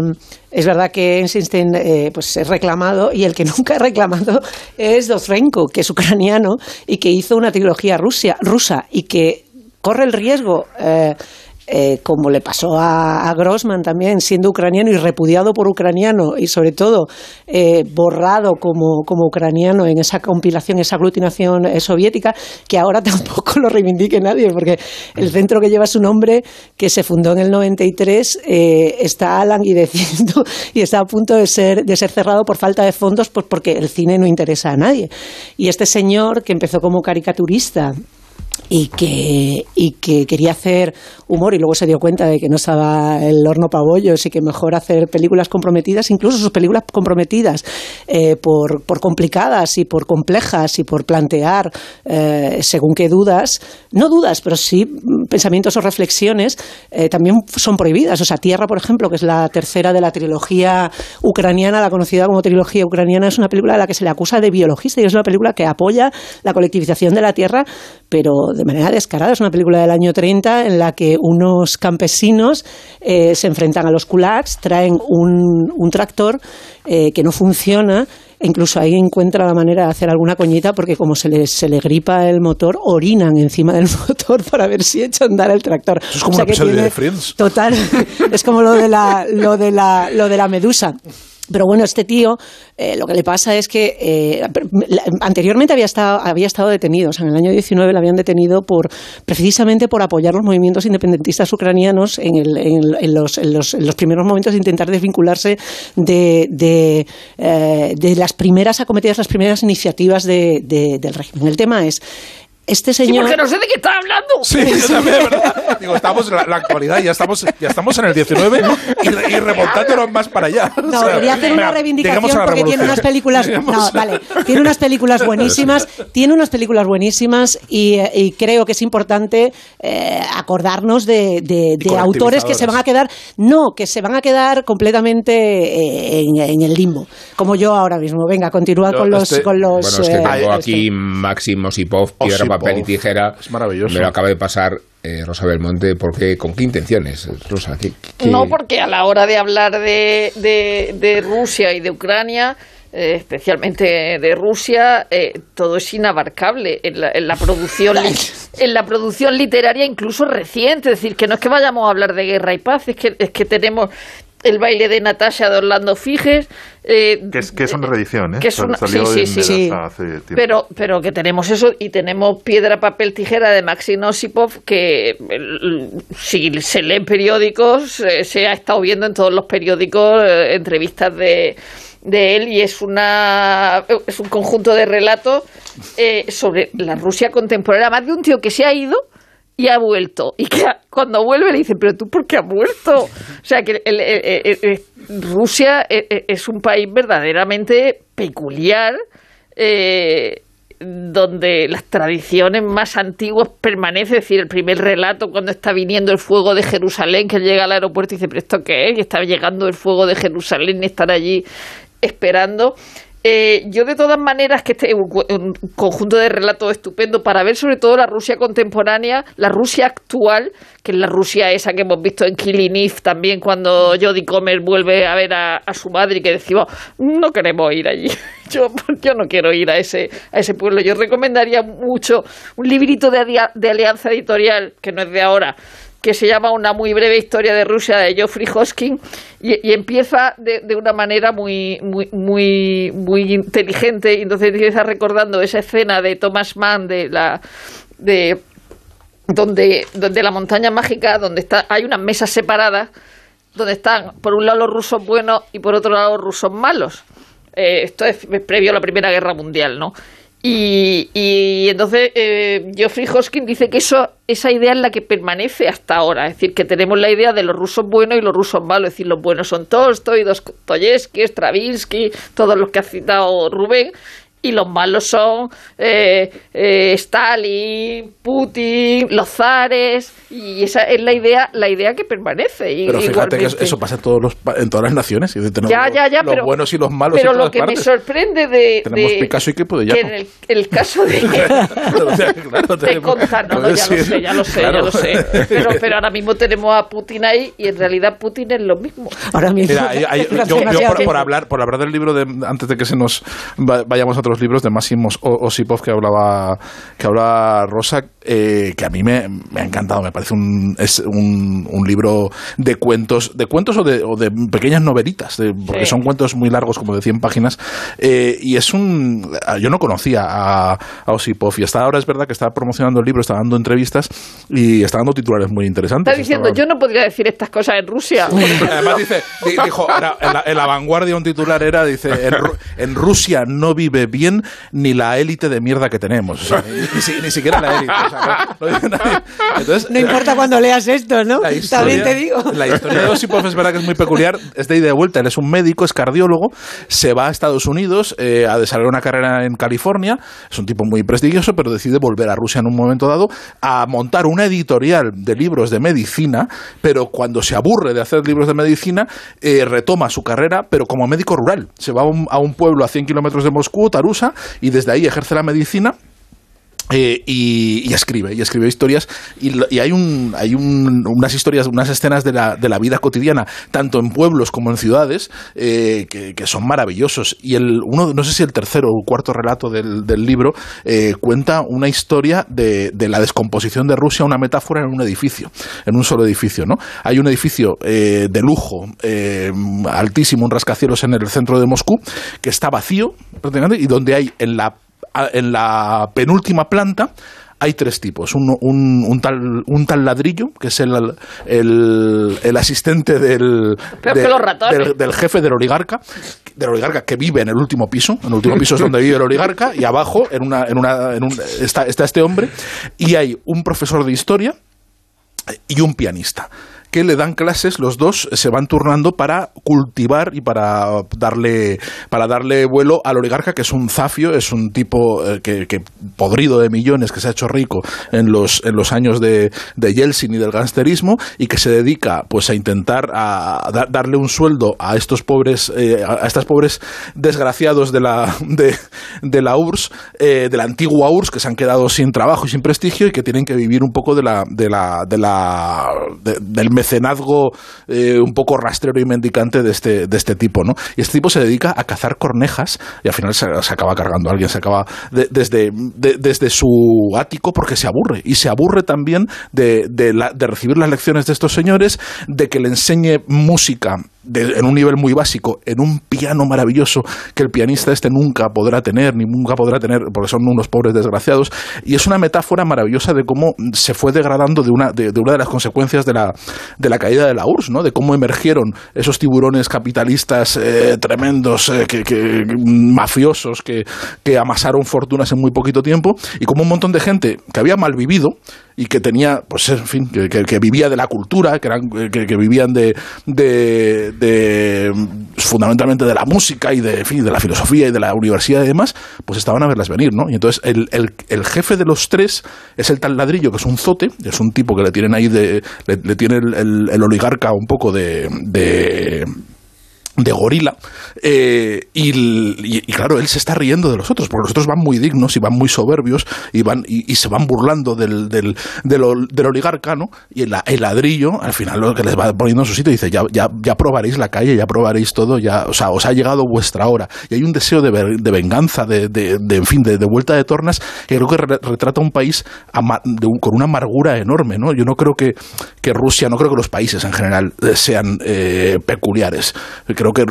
es verdad que Einstein eh, pues es reclamado y el que nunca ha reclamado es Dozrenko, que es ucraniano y que hizo una trilogía rusia, rusa y que corre el riesgo. eh, eh, como le pasó a, Grossman también, siendo ucraniano y repudiado por ucraniano y sobre todo eh, borrado como, como ucraniano en esa compilación, esa aglutinación eh, soviética, que ahora tampoco lo reivindique nadie, porque el centro que lleva su nombre, que se fundó en el 93, eh, está languideciendo y está a punto de ser, de ser cerrado por falta de fondos, pues porque el cine no interesa a nadie. Y este señor, que empezó como caricaturista, y que, y que quería hacer humor y luego se dio cuenta de que no estaba el horno para bollos y que mejor hacer películas comprometidas, incluso sus películas comprometidas eh, por, por complicadas y por complejas y por plantear eh, según qué dudas, no dudas, pero sí pensamientos o reflexiones, eh, también son prohibidas. O sea, Tierra, por ejemplo, que es la tercera de la trilogía ucraniana, la conocida como trilogía ucraniana, es una película a la que se le acusa de biologista y es una película que apoya la colectivización de la Tierra, pero de manera descarada. Es una película del año 30 en la que unos campesinos eh, se enfrentan a los kulaks, traen un, un tractor eh, que no funciona. e Incluso ahí encuentra la manera de hacer alguna coñita porque como se le, se le gripa el motor, orinan encima del motor para ver si echa a andar el tractor. Eso es como un que episodio tiene- de Friends. Total, es como lo de la, lo de la, lo de la medusa. Pero bueno, este tío, eh, lo que le pasa es que eh, anteriormente había estado, había estado detenido. En el año 19 lo habían detenido por, precisamente por apoyar los movimientos independentistas ucranianos en, el- en en los, en los- primeros momentos de intentar desvincularse de, de, eh, las primeras acometidas, las primeras iniciativas de- del régimen. El tema es, este Sí, señor... porque no sé de qué está hablando. Sí, yo también, ¿verdad? Digo, estamos en la, la actualidad, ya estamos, ya estamos en el 19 y, y remontándonos más para allá. O No, sea, quería hacer una reivindicación porque tiene unas películas. No, vale. Tiene unas películas buenísimas. Tiene unas películas buenísimas y, eh, y creo que es importante eh, acordarnos de, de- de autores que se van a quedar. No, que se van a quedar completamente eh, en, en el limbo. Como yo ahora mismo. Venga, continúa con los. este- con los Bueno, es que eh, tengo este. aquí Máximo Sipov, papel y tijera. Es maravilloso. Me lo acaba de pasar eh, Rosa Belmonte. porque ¿Con qué intenciones, Rosa? ¿Qué- qué- No, porque a la hora de hablar de, de, de Rusia y de Ucrania, eh, especialmente de Rusia, eh, todo es inabarcable en la, en la producción en la producción literaria, incluso reciente. Es decir, que no es que vayamos a hablar de guerra y paz, es que es que tenemos el baile de Natasha de Orlando Figes. eh, Que es, que es una reedición, ¿eh? que es una- sí, sí, sí. Hace. Pero, pero que tenemos eso y tenemos piedra, papel, tijera de Maxim Osipov que el- si se leen periódicos eh, se ha estado viendo en todos los periódicos eh, entrevistas de, de él y es una es un conjunto de relatos eh, sobre la Rusia contemporánea, más de un tío que se ha ido y ha vuelto. Y que ha- cuando vuelve le dicen, pero tú, ¿por qué has vuelto? O sea, que el- Rusia eh, eh, es un país verdaderamente peculiar, eh, donde las tradiciones más antiguas permanecen. Es decir, el primer relato, cuando está viniendo el fuego de Jerusalén, que llega al aeropuerto y dice, ¿pero esto qué es? Y está llegando el fuego de Jerusalén y están allí esperando. Eh, yo de todas maneras que este es un, un conjunto de relatos estupendo para ver sobre todo la Rusia contemporánea, la Rusia actual, que es la Rusia esa que hemos visto en Killing también cuando Jodie Comer vuelve a ver a, su madre y que decimos no queremos ir allí. Yo, yo no quiero ir a ese, a ese pueblo. Yo recomendaría mucho un librito de Alianza Editorial, que no es de ahora, que se llama Una muy breve historia de Rusia de Geoffrey Hoskin y, empieza de, de una manera muy, muy, muy, muy inteligente y entonces empieza recordando esa escena de Thomas Mann de la de donde, donde la montaña mágica, donde está, hay unas mesas separadas, donde están por un lado los rusos buenos y por otro lado los rusos malos. Eh, esto es previo a la Primera Guerra Mundial, ¿no? Y, y entonces eh, Geoffrey Hoskin dice que eso, esa idea es la que permanece hasta ahora. Es decir, que tenemos la idea de los rusos buenos y los rusos malos. Es decir, los buenos son Tolstoy, Dostoyevsky, Stravinsky, todos los que ha citado Rubén. Y los malos son eh, eh, Stalin, Putin, los zares. Y esa es la idea, la idea que permanece. Y, Pero fíjate que eso pasa en, todos los, pa- en todas las naciones. Y tenemos Ya, ya, ya, los pero- buenos y los malos Pero en lo todas que me sorprende de, Tenemos de- Picasso y que Jaco. en el, el caso de tenemos- contar, no, no, ya lo sé, ya lo sé, claro. ya lo sé. Pero, pero ahora mismo tenemos a Putin ahí y en realidad Putin es lo mismo. Ahora mismo. Mira, hay- hay- Hace yo, por, por hablar, por hablar del libro de antes de que se nos va- vayamos a otros libros de Máximo Osipov que hablaba que hablaba Rosa, eh, que a mí me, me ha encantado, me parece un, es un, un libro de cuentos, de cuentos o de, o de pequeñas novelitas, de- porque Sí. son cuentos muy largos, como de 100 páginas, eh, y es un, yo no conocía a, a Osipov y hasta ahora es verdad que está promocionando el libro, está dando entrevistas y está dando titulares muy interesantes. Está diciendo, Estaba- yo no podría decir estas cosas en Rusia. Además dice, di- dijo, era- en, la, en la vanguardia un titular era, dice, en, en Rusia no vive bien ni la élite de mierda que tenemos. O sea, ni, ni si- ni siquiera la élite. o sea, no- no dice nadie. Entonces, No importa cuando leas esto, ¿no? la historia, También te digo. La historia de Osipov es verdad que es muy peculiar, es de ida y de vuelta. Él es un médico, es cardiólogo, se va a Estados Unidos eh, a desarrollar una carrera en California. Es un tipo muy prestigioso, pero decide volver a Rusia en un momento dado a montar una editorial de libros de medicina. Pero cuando se aburre de hacer libros de medicina, eh, retoma su carrera, pero como médico rural. Se va a un, a un pueblo a 100 kilómetros de Moscú, Tarusa, y desde ahí ejerce la medicina. Eh, y, escribe, y escribe historias, y, hay, un, hay un- unas historias, unas escenas de la, de la vida cotidiana, tanto en pueblos como en ciudades, eh, que, son maravillosos. Y el, uno, no sé si el tercero o cuarto relato del, del libro eh, cuenta una historia de, de la descomposición de Rusia, una metáfora en un edificio, en un solo edificio. ¿no? Hay un edificio de lujo, altísimo, un rascacielos en el centro de Moscú, que está vacío, prácticamente, y donde hay en la en la penúltima planta hay tres tipos. Un, un, un tal, un tal ladrillo, que es el, el, el asistente del, de- del, del jefe del oligarca, del oligarca que vive en el último piso. En el último piso es donde vive el oligarca, y abajo en una, en una, en un, está, está este hombre, y hay un profesor de historia y un pianista que le dan clases, los dos se van turnando para cultivar y para darle, para darle vuelo al oligarca, que es un zafio, es un tipo eh, que, podrido de millones, que se ha hecho rico en los, en los años de, de Yeltsin y del gangsterismo, y que se dedica pues a intentar a, dar- darle un sueldo a estos pobres, eh, a estas pobres desgraciados de la, de, la URSS, eh, de la antigua URSS, que se han quedado sin trabajo y sin prestigio y que tienen que vivir un poco de la, de la, de la, de- del mecenazgo eh, un poco rastrero y mendicante de este, de este tipo, ¿no? Y este tipo se dedica a cazar cornejas y al final se, acaba cargando a alguien, se acaba de- desde, de- desde su ático porque se aburre. Y se aburre también de, de, la- de recibir las lecciones de estos señores, de que le enseñe música de- en un nivel muy básico, en un piano maravilloso que el pianista este nunca podrá tener, ni nunca podrá tener, porque son unos pobres desgraciados. Y es una metáfora maravillosa de cómo se fue degradando de una de una de las consecuencias de la, de la caída de la URSS, ¿no? de cómo emergieron esos tiburones capitalistas eh, tremendos, eh, que, mafiosos, que, que amasaron fortunas en muy poquito tiempo, y como un montón de gente que había mal vivido y que tenía, pues en fin, que, que- vivía de la cultura, que, eran, que, que vivían de, de, de, fundamentalmente de la música y de, en fin, de la filosofía y de la universidad y demás, pues estaban a verlas venir, ¿no? Y entonces el, el, el jefe de los tres es el tal ladrillo, que es un zote, es un tipo que le tienen ahí de, le, le tiene el, el- el oligarca un poco de, de de gorila eh, y, y- claro él se está riendo de los otros porque los otros van muy dignos y van muy soberbios y van y, se van burlando del, del, del, ol- del oligarca ¿no? y el, la- el ladrillo al final lo que les va poniendo en su sitio dice ya, ya, probaréis la calle ya probaréis todo ya o sea os ha llegado vuestra hora y hay un deseo de, de venganza de, de, de, en fin de, vuelta de tornas que creo que re- retrata un país un- con una amargura enorme ¿no? yo no creo que, que Rusia no creo que los países en general eh, sean eh, peculiares que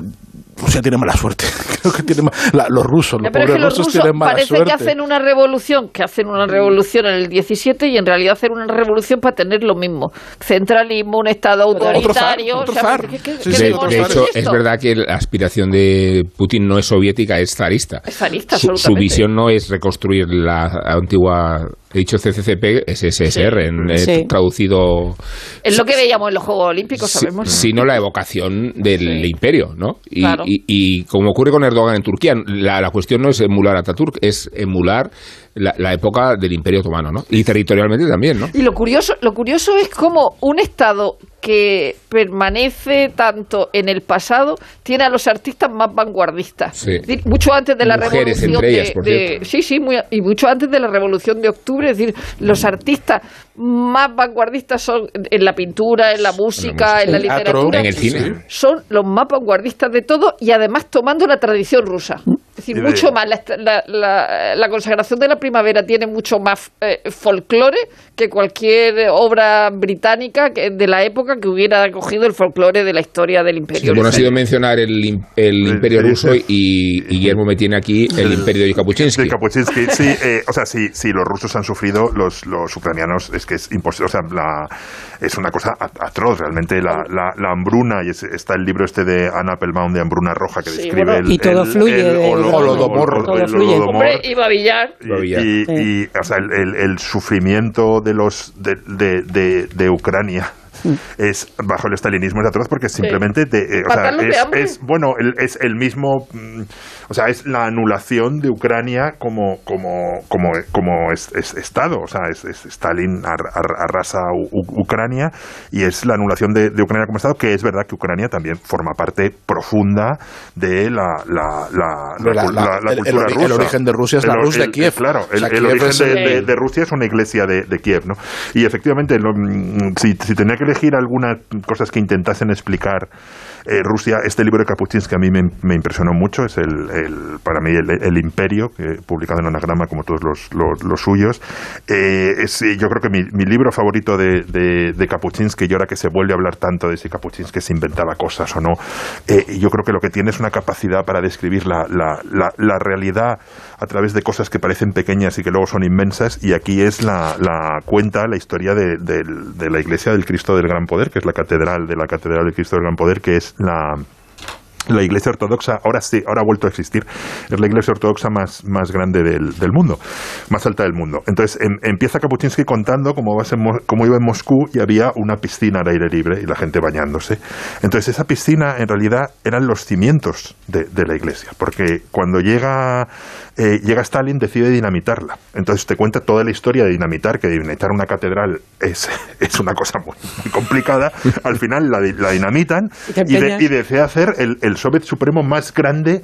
Rusia tiene mala suerte. Creo que tiene la- los rusos, los es pobres que los rusos rusos tienen mala parece suerte. que hacen una revolución, que hacen una revolución en el 17 y en realidad hacen una revolución para tener lo mismo. Centralismo, un Estado autoritario. otro o sea, zar. ¿qué- qué- Sí, qué sí, De, hecho, es verdad que la aspiración de Putin no es soviética, es zarista. Es zarista, Su, su visión no es reconstruir la antigua, he dicho CCCP, es SSR, en, Sí. traducido, Es lo que veíamos en los Juegos Olímpicos, si- sabemos. sino la evocación del Sí. imperio, ¿no? Y, Claro. y- y como ocurre con Erdogan en Turquía, la, la cuestión no es emular a Ataturk, es emular la, la época del imperio otomano, ¿no? Y territorialmente también, ¿no? Y lo curioso, lo curioso es cómo un Estado que permanece tanto en el pasado tiene a los artistas más vanguardistas. Sí. Es decir, mucho antes de la Mujeres revolución entre ellas, de, por de- cierto. sí, sí, muy- y mucho antes de la revolución de octubre. Es decir, los artistas más vanguardistas son en la pintura, en la música, en la En el teatro, literatura. En el cine. Son los más vanguardistas de todo y además tomando la tradición rusa. Es decir, mucho más. La, la- la- la consagración de la primavera tiene mucho más eh, folclore que cualquier obra británica que- de la época que hubiera cogido el folclore de la historia del imperio. Bueno, ha sido mencionar el, el imperio el- ruso y, y Guillermo me tiene aquí el imperio de Kapuchinsky. De Kapuchinsky, sí, eh, o sea, sí, sí, los rusos han sufrido, los, los ucranianos, es que es imposible, o sea, la, es una cosa a- atroz, realmente, la, la, la hambruna, y es- está el libro este de Anna Applebaum de Hambruna Roja que Sí, describe bueno, el... y todo el- fluye Holodomor. Hombre, iba a billar. Y, y- y, o sea, el, el- el sufrimiento de los de, de, de- de Ucrania es bajo el estalinismo es atroz porque simplemente de, eh, o sea, es, es- bueno el- es el mismo mm, o sea es la anulación de Ucrania como como como como es, es estado o sea es, es Stalin ar- ar- arrasa U- U- Ucrania y es la anulación de, de Ucrania como estado que es verdad que Ucrania también forma parte profunda de la la, la, la- la- el- el cultura ori- el rusa origen de Rusia es la El- Rus de el- Kiev. claro O el, sea, el Kiev origen de, el- de- de Rusia es una iglesia de, de Kiev, ¿no? Y efectivamente, lo- mm, si, si tenía que algunas cosas que intentasen explicar eh, Rusia, este libro de Kapuchinsky a mí me, impresionó mucho, es el, para mí el, Imperio, que, publicado en anagrama como todos los, los- los suyos. Eh, es, eh, yo creo que mi, mi libro favorito de, de, de Kapuchinsky, y ahora que se vuelve a hablar tanto de si Kapuchinsky se inventaba cosas o no, eh, yo creo que lo que tiene es una capacidad para describir la, la, la, la realidad a través de cosas que parecen pequeñas y que luego son inmensas, y aquí es la, la cuenta, la historia de, de la Iglesia del Cristo del Gran Poder, que es la catedral de la Catedral del Cristo del Gran Poder, que es la la iglesia ortodoxa, ahora sí, ahora ha vuelto a existir, es la iglesia ortodoxa más, más grande del, del mundo, más alta del mundo. Entonces em- empieza Kapuchinsky contando cómo, vas en Mo- cómo iba en Moscú y había una piscina al aire libre y la gente bañándose. Entonces esa piscina en realidad eran los cimientos de la iglesia, porque cuando llega, eh, llega Stalin decide dinamitarla. Entonces te cuenta toda la historia de dinamitar, que dinamitar una catedral es, es una cosa muy, muy complicada. Al final la, la dinamitan Y de- y desea hacer el, el Soviet Supremo más grande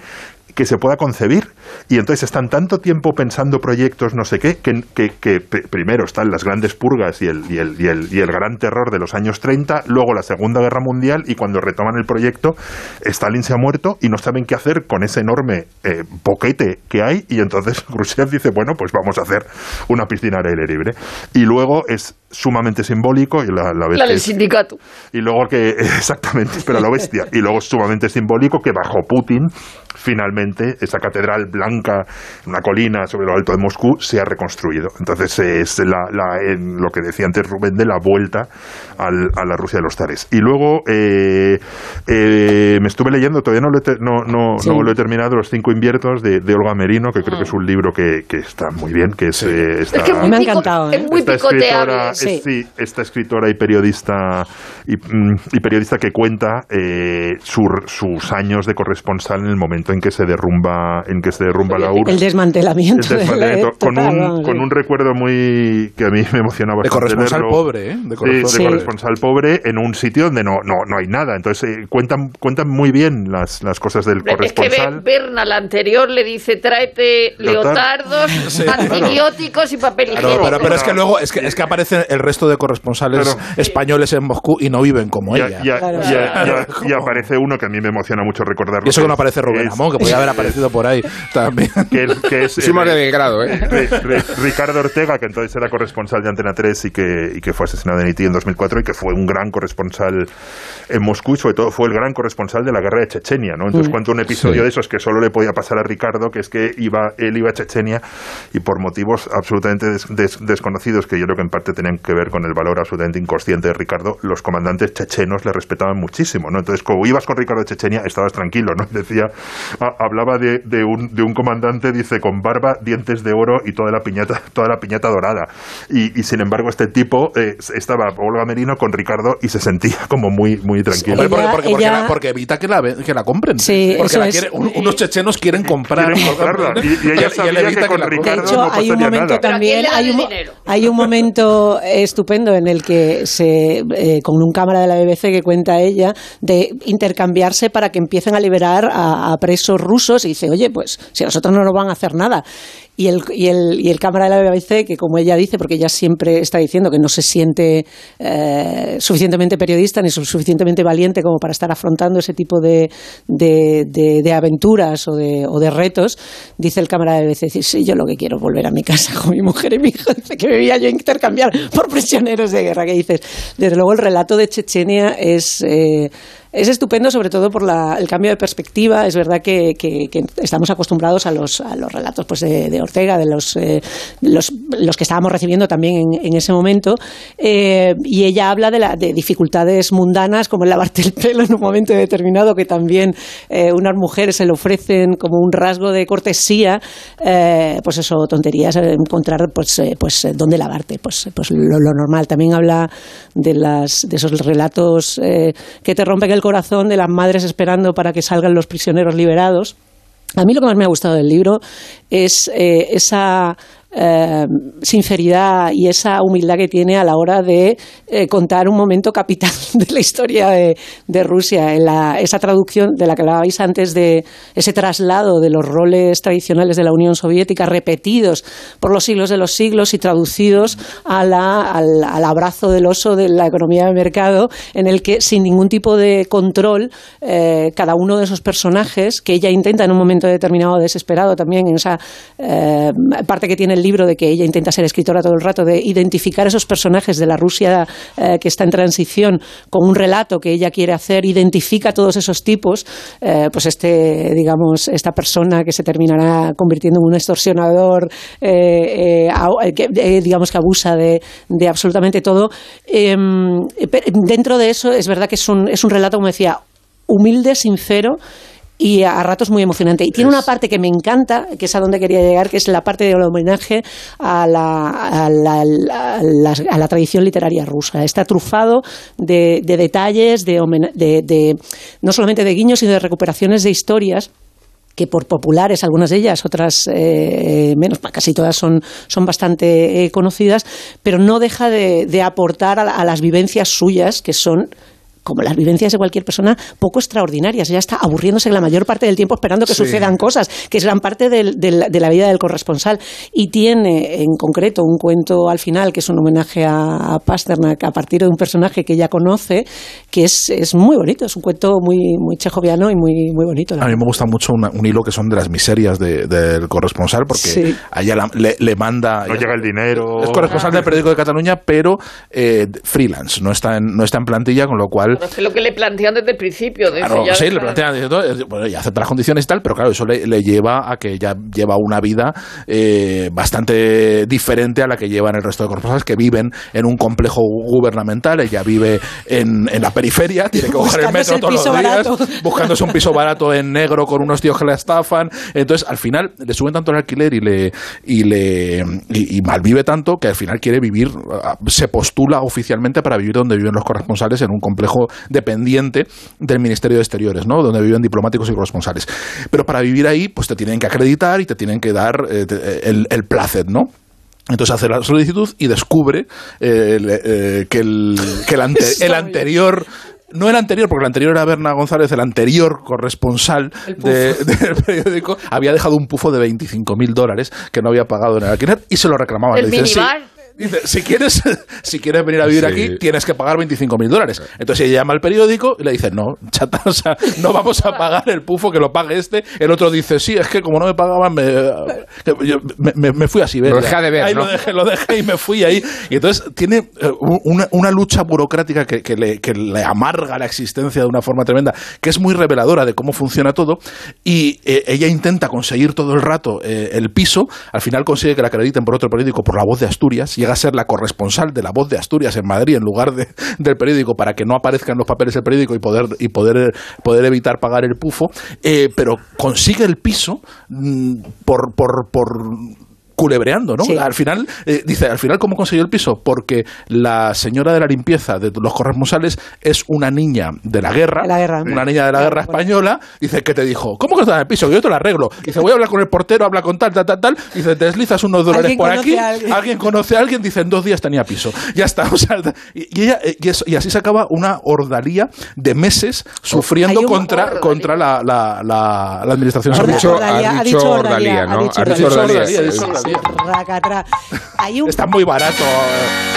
que se pueda concebir. Y entonces están tanto tiempo pensando proyectos, no sé qué, que, que- que pr- primero están las grandes purgas y el, y, el, y, el, y el gran terror de los años 30, luego la Segunda Guerra Mundial, y cuando retoman el proyecto, Stalin se ha muerto y no saben qué hacer con ese enorme eh, boquete que hay, y entonces Khrushchev dice, bueno, pues vamos a hacer una piscina al aire libre. Y luego es sumamente simbólico, y la, la vez La del es- sindicato. y luego que, exactamente, pero a lo bestia. Y luego es sumamente simbólico que bajo Putin, finalmente, esa catedral blanca, una colina sobre lo alto de Moscú, se ha reconstruido. Entonces es la, la- en lo que decía antes Rubén de la vuelta al- a la Rusia de los zares. Y luego eh, eh, me estuve leyendo, todavía no lo he, no, no, Sí. no lo he terminado, Los cinco inviertos de, de Olga Merino, que creo que es un libro que, que está muy bien, que es... eh, está- Es que Me muy, ha encantado, ¿eh? es muy esta picoteable. Sí. es- sí, esta escritora y periodista y, mm, y periodista que cuenta eh, su- sus años de corresponsal en el momento en que se derrumba en que se derrumba la URSS. El desmantelamiento. El desmantelamiento, de la- con, total, un, con un recuerdo muy que a mí me emocionaba De bastante corresponsal pobre, ¿eh? De Sí, corresponsal de pobre. corresponsal pobre en un sitio donde no, no, no hay nada. Entonces eh, cuentan, cuentan muy bien las, las cosas del Es que corresponsal. Be- Berna, la anterior, le dice, tráete Leotar- leotardos, Sí, antibióticos y papel Claro, higiénico. pero, pero es que luego es que, es que aparecen el resto de corresponsales Claro. españoles en Moscú y no viven como ella. y a- Claro. y a- y a- Claro. y aparece uno que a mí me emociona mucho recordarlo. Y eso que no aparece Rubén es- Amón, que podía haber aparecido por ahí también. que, es- que es Somos eh, de Belgrado, ¿eh? Ri- Ri- Ricardo Ortega, que entonces era corresponsal de Antena 3 y que, y que fue asesinado en Haití en 2004 y que fue un gran corresponsal en Moscú y sobre todo fue el gran corresponsal de la guerra de Chechenia, ¿no? Entonces cuento un episodio Sí. de esos que solo le podía pasar a Ricardo, que es que iba, él iba a Chechenia y por motivos absolutamente des- des- desconocidos, que yo creo que en parte tenían que ver con el valor absolutamente inconsciente de Ricardo, los comandantes chechenos le respetaban muchísimo, ¿no? Entonces, como ibas con Ricardo a Chechenia, estabas tranquilo, ¿no? Decía, ha- hablaba de, de un, de un comandante, dice, con barba, dientes de oro y toda la piñata, toda la piñata dorada. Y, y, sin embargo, este tipo eh, estaba Olga Merino con Ricardo y se sentía como muy, muy tranquilo. Porque, Ella- porque, porque ella- la- porque evita que la, que la compren. Sí, porque eso la es. quiere- un- unos chechenos quieren comprar. Quieren comprarla. Y- y ella sabía evita que con De Ricardo compren. hecho, no hay un momento nada. ¿Pero a quién también, un, hay un momento estupendo en el que se, eh, con un cámara de la BBC que cuenta ella, de intercambiarse para que empiecen a liberar a, presos rusos y dice, oye, pues si nosotros no nos van a hacer nada. Y el, y, el, y el cámara de la BBC, que como ella dice, porque ella siempre está diciendo que no se siente eh, suficientemente periodista ni su- suficientemente valiente como para estar afrontando ese tipo de, de, de- aventuras o de, o de retos, dice el cámara de BBC, dice, sí, yo lo que quiero es volver a mi casa con mi mujer y mi hijo, que me voy a intercambiar por prisioneros de guerra, que dices. Desde luego el relato de Chechenia es... eh, es estupendo, sobre todo por la- el cambio de perspectiva. Es verdad que, que- estamos acostumbrados a los, a los relatos pues, de, de Ortega, de los, eh, los, que estábamos recibiendo también en, en ese momento. Eh, y ella habla de, la, de dificultades mundanas, como el lavarte el pelo en un momento determinado, que también eh, unas mujeres se le ofrecen como un rasgo de cortesía. eh, pues eso, tonterías, encontrar pues, pues dónde lavarte, pues, pues lo, normal. También habla de, las, de esos relatos que te rompen el corazón de las madres esperando para que salgan los prisioneros liberados. A mí lo que más me ha gustado del libro es eh, esa eh, sinceridad y esa humildad que tiene a la hora de eh, contar un momento capital de la historia de, Rusia. En la- esa traducción de la que hablabais antes de ese traslado de los roles tradicionales de la Unión Soviética repetidos por los siglos de los siglos y traducidos a la- al, abrazo del oso de la economía de mercado, en el que sin ningún tipo de control, eh, cada uno de esos personajes que ella intenta en un momento determinado desesperado también en esa parte que tiene libro de que ella intenta ser escritora todo el rato, de identificar esos personajes de la Rusia eh, que está en transición con un relato que ella quiere hacer, identifica todos esos tipos, eh, pues este, digamos, esta persona que se terminará convirtiendo en un extorsionador, eh, a- que, digamos que abusa de, de absolutamente todo. Pero dentro de eso es verdad que es un, es un relato, como decía, humilde, sincero y a ratos muy emocionante. Y tiene una parte que me encanta, que es a donde quería llegar, que es la parte del homenaje a la, a la, a la- a la tradición literaria rusa. Está trufado de, de detalles, de, de- de- no solamente de guiños, sino de recuperaciones de historias que por populares, algunas de ellas, otras eh, menos, casi todas son, son bastante eh, conocidas, pero no deja de, de aportar a, a las vivencias suyas, que son como las vivencias de cualquier persona, poco extraordinarias. Ella está aburriéndose la mayor parte del tiempo esperando que Sí. sucedan cosas, que es gran parte del- del- de la vida del corresponsal. Y tiene en concreto un cuento al final, que es un homenaje a, a Pasternak a partir de un personaje que ella conoce, que es, es muy bonito, es un cuento muy, muy chejoviano y muy, muy bonito. A mí me gusta mucho una- un hilo que son de las miserias de- del corresponsal, porque Sí. a ella la- le, le manda. No llega el dinero. Es corresponsal del periódico de Cataluña, pero eh, freelance, no está, en, no está en plantilla, con lo cual Pero es lo que le plantean desde el principio. Desde Claro, ya sí, le plantean, todo, eh, bueno, y acepta las condiciones y tal, pero claro, eso le, le lleva a que ya lleva una vida eh, bastante diferente a la que llevan el resto de corresponsales que viven en un complejo gubernamental. Ella vive en, en la periferia, tiene que coger el metro el todos los días, barato. buscándose un piso barato en negro con unos tíos que la estafan. Entonces, al final, le suben tanto el alquiler y le y le y, y malvive tanto que al final quiere vivir, ah, se postula oficialmente para vivir donde viven los corresponsales en un complejo dependiente del Ministerio de Exteriores, ¿no? Donde viven diplomáticos y corresponsales. Pero para vivir ahí, pues te tienen que acreditar y te tienen que dar eh, te- el, el placet, ¿no? Entonces hace la solicitud y descubre eh, el, eh, que, el, que el, ante- el anterior no el anterior, porque el anterior era Berna González, el anterior corresponsal de- del periódico, había dejado un pufo de 25 mil dólares que no había pagado en el alquiler y se lo reclamaba. El Le dicen, "Sí". Dice, si quieres, si quieres venir a vivir Sí. aquí, tienes que pagar 25 mil dólares. Entonces ella llama al periódico y le dice, no, chata, o sea, no vamos a pagar el pufo que lo pague este. El otro dice, sí, es que como no me pagaban, me, yo me, fui a Siberia. Lo dejé de ver, Ahí ¿no? lo dejé, lo dejé y me fui ahí. Y entonces tiene eh, una, una lucha burocrática que, que le, que le amarga la existencia de una forma tremenda, que es muy reveladora de cómo funciona todo. Y eh, ella intenta conseguir todo el rato eh, el piso, al final consigue que la acrediten por otro periódico, por La Voz de Asturias, llega a ser la corresponsal de La Voz de Asturias en Madrid en lugar de- del periódico para que no aparezcan los papeles del periódico y poder, y poder, poder evitar pagar el pufo, eh, pero consigue el piso mm, por, por, por culebreando, ¿no? Sí. Al final, eh, dice, al final, ¿cómo consiguió el piso? Porque la señora de la limpieza de los corresponsales es una niña de la guerra, De la guerra. una niña de la guerra española, dice, que te dijo? ¿Cómo que estás en el piso? Que yo te lo arreglo. Dice, voy a hablar con el portero, habla con tal, tal, tal, tal. Dice, te deslizas unos dólares Alguien por aquí, a alguien. conoce a alguien, dice, en dos días tenía piso. Ya está, o sea, y, ella, eh, y, eso- y así se acaba una ordalía de meses sufriendo contra, contra la, la, la, la administración Has dicho- Ordalía, has ha dicho Ordalía, ¿no? ha dicho Has dicho Ordalía. Hay un Está muy barato.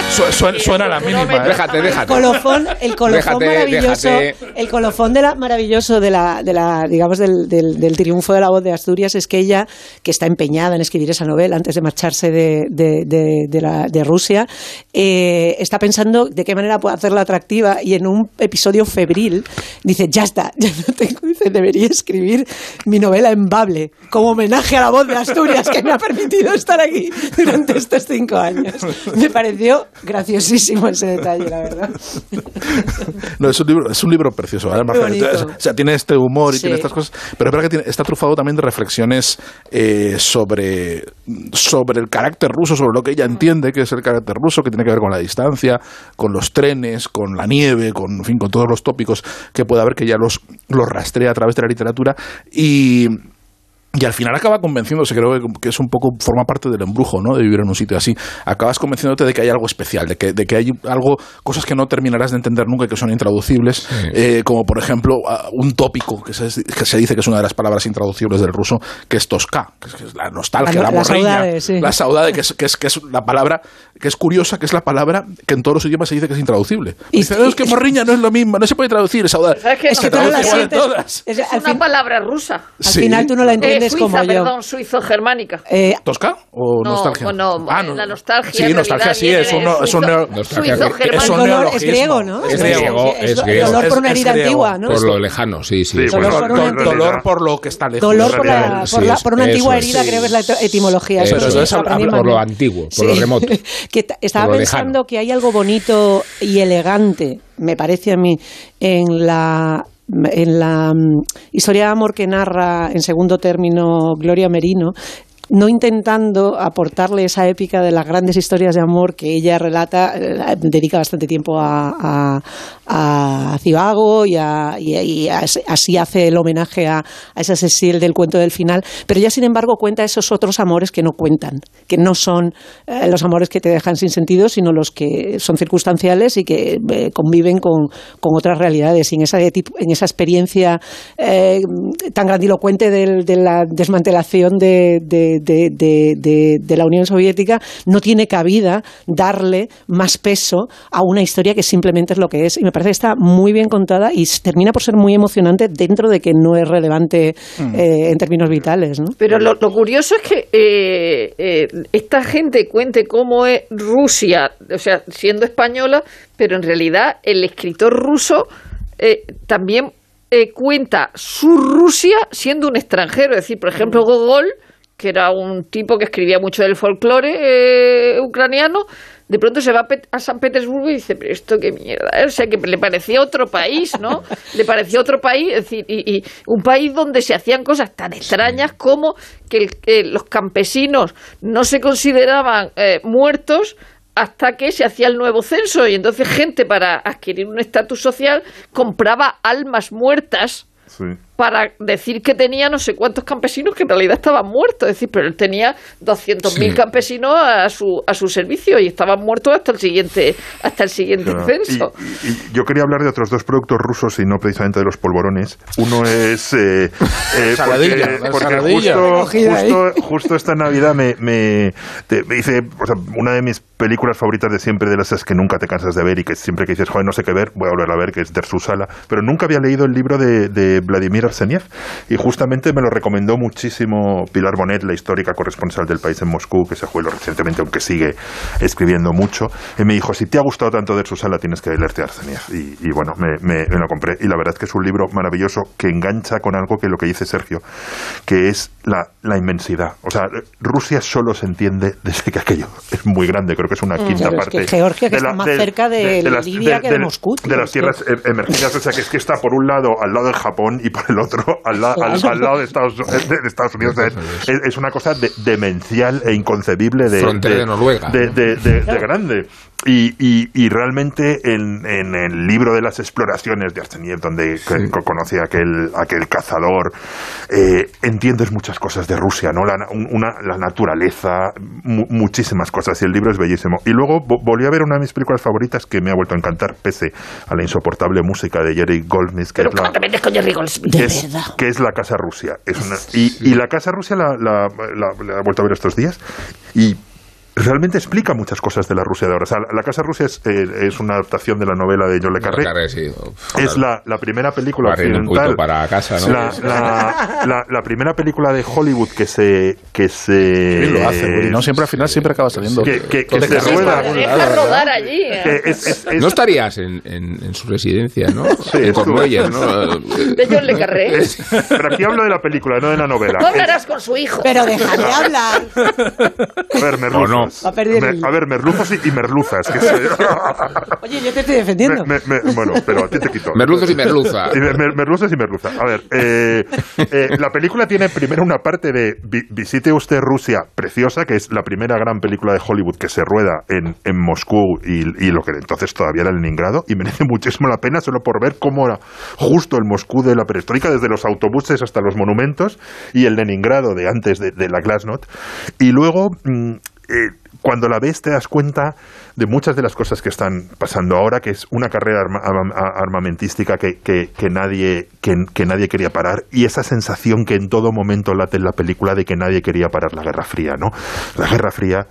su- su- suena a la mínima. ¿eh? Déjate, déjate. colofón, el colofón Déjate, maravilloso, déjate. el colofón de la, maravilloso de la, de la digamos, del, del- del triunfo de la voz de Asturias es que ella, que está empeñada en escribir esa novela antes de marcharse de, de, de- de la- de Rusia, eh, está pensando de qué manera puede hacerla atractiva y en un episodio febril dice, ya está, ya no tengo, dice, debería escribir mi novela en Bable, como homenaje a la voz de Asturias que me ha permitido estar aquí durante estos cinco años. Me pareció graciosísimo ese detalle, la verdad. No, es un libro, es un libro precioso. O sea, tiene este humor y Sí. tiene estas cosas, pero es verdad que tiene- está trufado también de reflexiones eh, sobre, sobre el carácter ruso, sobre lo que ella entiende que es el carácter ruso, que tiene que ver con la distancia, con los trenes, con la nieve, con, en fin, con todos los tópicos que puede haber que ella los, los rastrea a través de la literatura y y al final acaba convenciéndose, creo que- es un poco, forma parte del embrujo, ¿no? De vivir en un sitio así. Acabas convenciéndote de que hay algo especial, de que, de que hay algo, cosas que no terminarás de entender nunca y que son intraducibles, eh, como por ejemplo ah, un tópico que se, que se dice que es una de las palabras intraducibles del ruso, que es tosca, que es, que es la nostalgia, La- la, la morriña, saudade, sí. la saudade, que es, que, es, que es la palabra, que es curiosa, que es la palabra que en todos los idiomas se dice que es intraducible. Y- dice, "No, es que morriña no es lo mismo, no se puede traducir, saudade. Es que No, tú no la traduce igual en sientes. todas. Es- una fin- palabra rusa. al Sí. final tú no la Eh, entiendes suiza, como yo. perdón, suizo-germánica. Eh, ¿Tosca o No, nostalgia? bueno, Ah, la nostalgia, Sí, nostalgia sí, es un, de no- es un neo- es un dolor es griego, ¿no? Es Es griego. es griego. dolor por una herida antigua, ¿no? Por lo lejano, sí, sí. Sí, Dolor bueno, por no, una- en dolor realidad- por lo que está lejos. Dolor por, la, por, la- una eso antigua herida, sí. creo que es la et- etimología. Eso eso por, lo antiguo, por Sí. lo remoto. que estaba Por lo pensando lejano. que hay algo bonito y elegante, me parece a mí, en la en la mm, historia de amor que narra en segundo término Gloria Merino, no intentando aportarle esa épica de las grandes historias de amor que ella relata, eh, dedica bastante tiempo a, a, a Cibago y, a- y- y as- así hace el homenaje a, a esa Cecil del cuento del final, pero ella sin embargo cuenta esos otros amores que no cuentan, que no son eh, los amores que te dejan sin sentido, sino los que son circunstanciales y que eh, conviven con, con otras realidades. Y en esa, en esa experiencia eh, tan grandilocuente de la desmantelación de, de- la Unión Soviética, no tiene cabida darle más peso a una historia que simplemente es lo que es. Parece que está muy bien contada y termina por ser muy emocionante dentro de que no es relevante eh, en términos vitales. ¿no? Pero lo, lo curioso es que eh, eh, esta gente cuente cómo es Rusia, o sea, siendo española, pero en realidad el escritor ruso eh, también eh, cuenta su Rusia siendo un extranjero. Es decir, por ejemplo, Gogol, que era un tipo que escribía mucho del folclore eh, ucraniano, de pronto se va a, Pet- a San Petersburgo y dice, pero esto qué mierda, ¿eh? o sea, que le parecía otro país, ¿no? Le parecía otro país, es decir, y, y un país donde se hacían cosas tan extrañas como que, el- que los campesinos no se consideraban eh, muertos hasta que se hacía el nuevo censo y entonces gente para adquirir un estatus social compraba almas muertas Sí. Para decir que tenía no sé cuántos campesinos que en realidad estaban muertos. Es decir, pero él tenía 200.000 Sí. campesinos a su, a su servicio y estaban muertos hasta el siguiente, hasta el siguiente Claro. censo. Y, y yo quería hablar de otros dos productos rusos y no precisamente de los polvorones. Uno es. Eh, eh, Saladilla, porque, la porque saladilla. justo, justo, justo esta Navidad me, me, te- me hice. O sea, una de mis películas favoritas de siempre, de las que nunca te cansas de ver y que siempre que dices, joder, no sé qué ver, voy a volver a ver, que es Der Susala. Pero nunca había leído el libro de, de Vladimir Arseniev y justamente me lo recomendó muchísimo Pilar Bonet, la histórica corresponsal del país en Moscú, que se jubiló recientemente, aunque sigue escribiendo mucho. Y me dijo, si te ha gustado tanto Der Susala, tienes que leerte Arseniev. Y, bueno, me lo compré. Y la verdad es que es un libro maravilloso que engancha con algo que lo que dice Sergio, que es la, la inmensidad. O sea, Rusia solo se entiende desde que aquello es muy grande. Creo que es una quinta Mm. Es parte. que Georgia, que está más cerca de Libia que de Moscú, De las es que- tierras e- emergidas. O sea, que es que está por un lado al lado de Japón y por el otro al, la- al- Claro. al lado de Estados, de, de Estados Unidos. Es, es una cosa de- demencial e inconcebible de, Frontera de Noruega, de, ¿no? de- de- de grande. Y, y- y realmente en, en el libro de las exploraciones de Arseniev, donde que- co- conoce a aquel, aquel cazador, eh, entiendes muchas cosas de Rusia, ¿no? La, na- un- una, la naturaleza, mu- muchísimas cosas, y el libro es bellísimo. Y luego vo- volví a ver una de mis películas favoritas que me ha vuelto a encantar, pese a la insoportable música de Jerry Goldsmith, que Pero es la, ¿cómo te metes con Jerry Goldsmith? De es, verdad. que es la Casa Rusia. Es una, y, y la Casa Rusia la, la, la- la he vuelto a ver estos días y realmente explica muchas cosas de la Rusia de ahora. O sea, la Casa Rusia es, eh, es una adaptación de la novela de John Le Carré. Carré, sí. Uf, Es la, la primera película occidental. para casa, ¿no? La, la- la- la primera película de Hollywood que se. Que se lo hace, ¿no? Siempre al final siempre acaba saliendo. Que- que- que se rueda. Rodar allí. ¿eh? es- es- No estarías en, en- en su residencia, ¿no? Sí, en. Cornualles, ¿no? De John Le Carré. es- pero aquí hablo de la película, no de la novela. No hablarás con su hijo. Pero déjame hablar. A ver, merluzos. no. Va a perder Me- el- a ver, merluzos y, y merluzas. Que soy- Oye, yo te estoy defendiendo. Me- me- me- bueno, pero a ti te quito. Merluzos y merluza. Y mer- mer- merluzas y merluza. A ver, eh, eh, la película tiene primero una parte de vi- Visite usted Rusia, preciosa, que es la primera gran película de Hollywood que se rueda en, en Moscú y, y lo que entonces todavía era Leningrado, y merece muchísimo la pena solo por ver cómo era justo el Moscú de la perestroika, desde los autobuses hasta los monumentos, y el Leningrado de antes de, de la Glasnost. Y luego... mm, eh, cuando la ves te das cuenta de muchas de las cosas que están pasando ahora, que es una carrera arma- arma- armamentística que, que- nadie, que nadie quería parar, y esa sensación que en todo momento late en la película de que nadie quería parar la Guerra Fría, ¿no? La Guerra Fría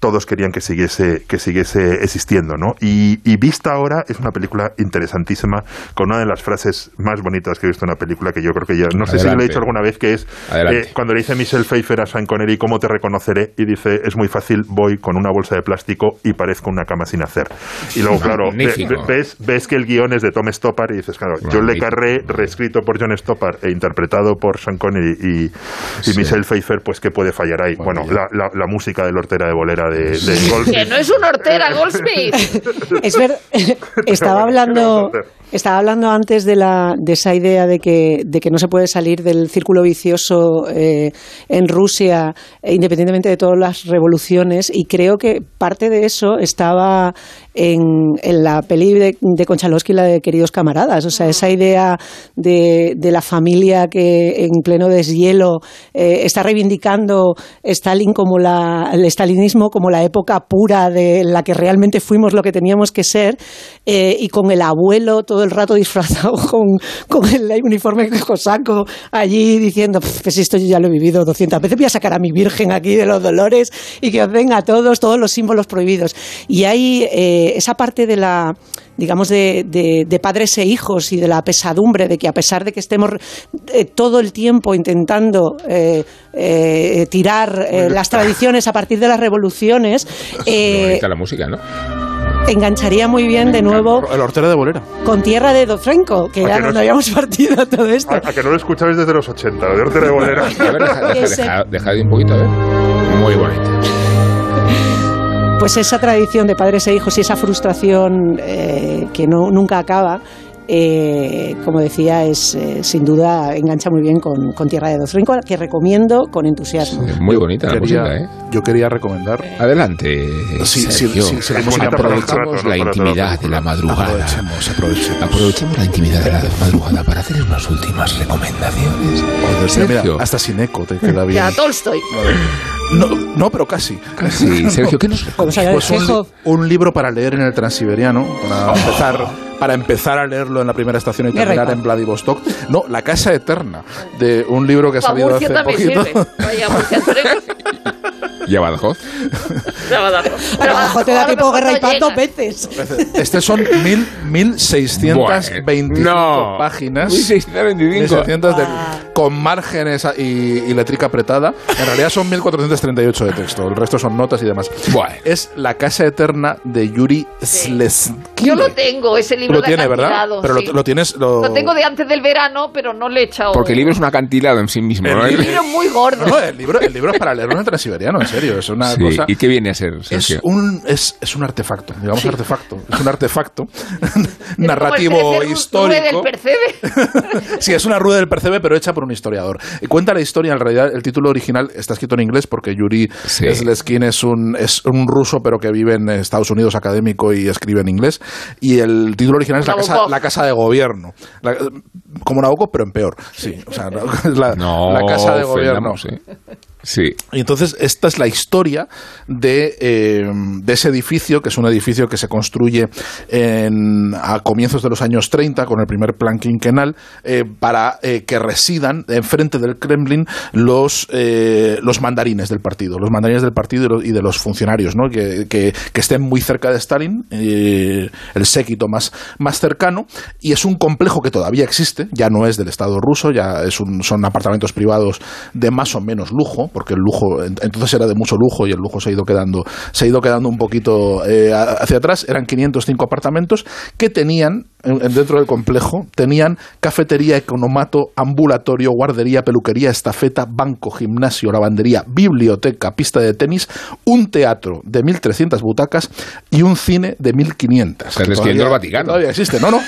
todos querían que siguiese, que siguiese existiendo, ¿no? Y, y vista ahora es una película interesantísima, con una de las frases más bonitas que he visto en una película que yo creo que ya, no sé si lo he dicho alguna vez, que es eh, cuando le dice Michelle Pfeiffer a Sean Connery, ¿cómo te reconoceré? Y dice, es muy fácil, voy con una bolsa de plástico y parezco una cama sin hacer. Y luego, claro, ves, ves que el guion es de Tom Stoppard y dices, claro, John Le. Carré, reescrito por John Stoppard e interpretado por Sean Connery y, y Sí. Michelle Pfeiffer, pues ¿qué puede fallar ahí? Bueno, la, la- la música de la hortera de bolera de, de Goldsmith. Que no es un hortera, Goldsmith. Es ver, estaba hablando, estaba hablando antes de la de esa idea de que de que no se puede salir del círculo vicioso eh, en Rusia, independientemente de todas las revoluciones, y creo que parte de eso estaba en, en la peli de, de Konchalovsky, la de Queridos camaradas, o sea, esa idea de, de la familia que en pleno deshielo eh, está reivindicando Stalin como la, el stalinismo como la época pura de la que realmente fuimos lo que teníamos que ser eh, y con el abuelo todo el rato disfrazado con, con el uniforme cosaco allí diciendo pues esto yo ya lo he vivido 200 veces voy a sacar a mi virgen aquí de los dolores y que os den a todos todos los símbolos prohibidos y hay eh, esa parte de la digamos, de, de- de padres e hijos y de la pesadumbre de que a pesar de que estemos eh, todo el tiempo intentando eh, eh, tirar eh, las tradiciones a partir de las revoluciones, eh, la música, ¿no? engancharía muy bien de nuevo El hortera de bolera. con Tierra de Dofrenko, que ¿A era que no donde es- habíamos partido todo esto. A, a que no lo escuchabais desde los 80, lo de Hortera de Bolera. A ver, deja, deja, deja- deja de un poquito, a ver. Muy bonito. Pues esa tradición de padres e hijos y esa frustración eh, que no, nunca acaba, eh, como decía, es eh, sin duda engancha muy bien con, con Tierra de Dofrenko, que recomiendo con entusiasmo. Muy bonita la Quería- música, ¿eh? Yo quería recomendar. Adelante, Sí, sí, Sergio. sí, sí, bonita aprovechemos la intimidad de la madrugada. Aprovechemos, aprovechemos. Aprovechemos la intimidad de la madrugada para hacer unas últimas recomendaciones. Mira, Sergio, hasta sin eco te queda bien. Ya, Tolstoy. No, no, pero casi. casi. Sergio, ¿qué nos Vamos a ver, Pues un, un libro para leer en el transiberiano, para empezar, para empezar a leerlo en la primera estación y terminar en Vladivostok. No, La Casa Eterna, de un libro que ha Para salido hace poquito. sirve. Vaya, ¿Y a Badajoz? A dar. A mejor te da tiempo guerra y no paz dos veces. Este son mil, 1625 no. páginas. 1625. 1600 de- Ah. con márgenes y, y letrica apretada. En realidad son 1438 de texto. El resto son notas y demás. Bueno. Es La Casa Eterna de Yuri Slezkine. Yo lo tengo, ese libro Lo de tiene, ¿verdad? Pero sí. lo, lo tienes. Lo... Lo tengo de antes del verano, pero no le he echado. Porque el libro es un acantilado en sí mismo. ¿no? El libro es muy gordo. No, no, el libro, el libro es para leerlo en el transiberiano, en serio. Es una Sí, cosa. ¿Y qué viene a ser, Es un, es, es un artefacto, digamos artefacto. Es un artefacto narrativo histórico. del Percebe. sí, es una rueda del percebe, pero hecha por un historiador. Y cuenta la historia, en realidad, el título original está escrito en inglés porque Yuri Sí. Slezkine es un, es un ruso, pero que vive en Estados Unidos académico y escribe en inglés. Y el título original es la casa, la casa de gobierno. La- como Nabokov, pero en peor. Sí, o sea, la, No, la casa de gobierno. ¿eh? Sí. Y entonces esta es la historia de, eh, de ese edificio, que es un edificio que se construye en- a comienzos de los años 30 con el primer plan quinquenal eh, para eh, que residan enfrente del Kremlin los, los mandarines del partido, los mandarines del partido y, de los funcionarios, ¿no? que, que- estén muy cerca de Stalin, el séquito más, más cercano, y es un complejo que todavía existe, ya no es del Estado ruso, ya es un, son apartamentos privados de más o menos lujo, porque el lujo en- entonces era de mucho lujo y el lujo se ha ido quedando, se ha ido quedando un poquito eh, hacia atrás. Eran 505 apartamentos que tenían en- en- dentro del complejo tenían cafetería, economato, ambulatorio, guardería, peluquería, estafeta, banco, gimnasio, lavandería, biblioteca, pista de tenis, un teatro de 1.300 butacas y un cine de 1.500. Estás que describiendo todavía- el Vaticano. Todavía existe, no, no.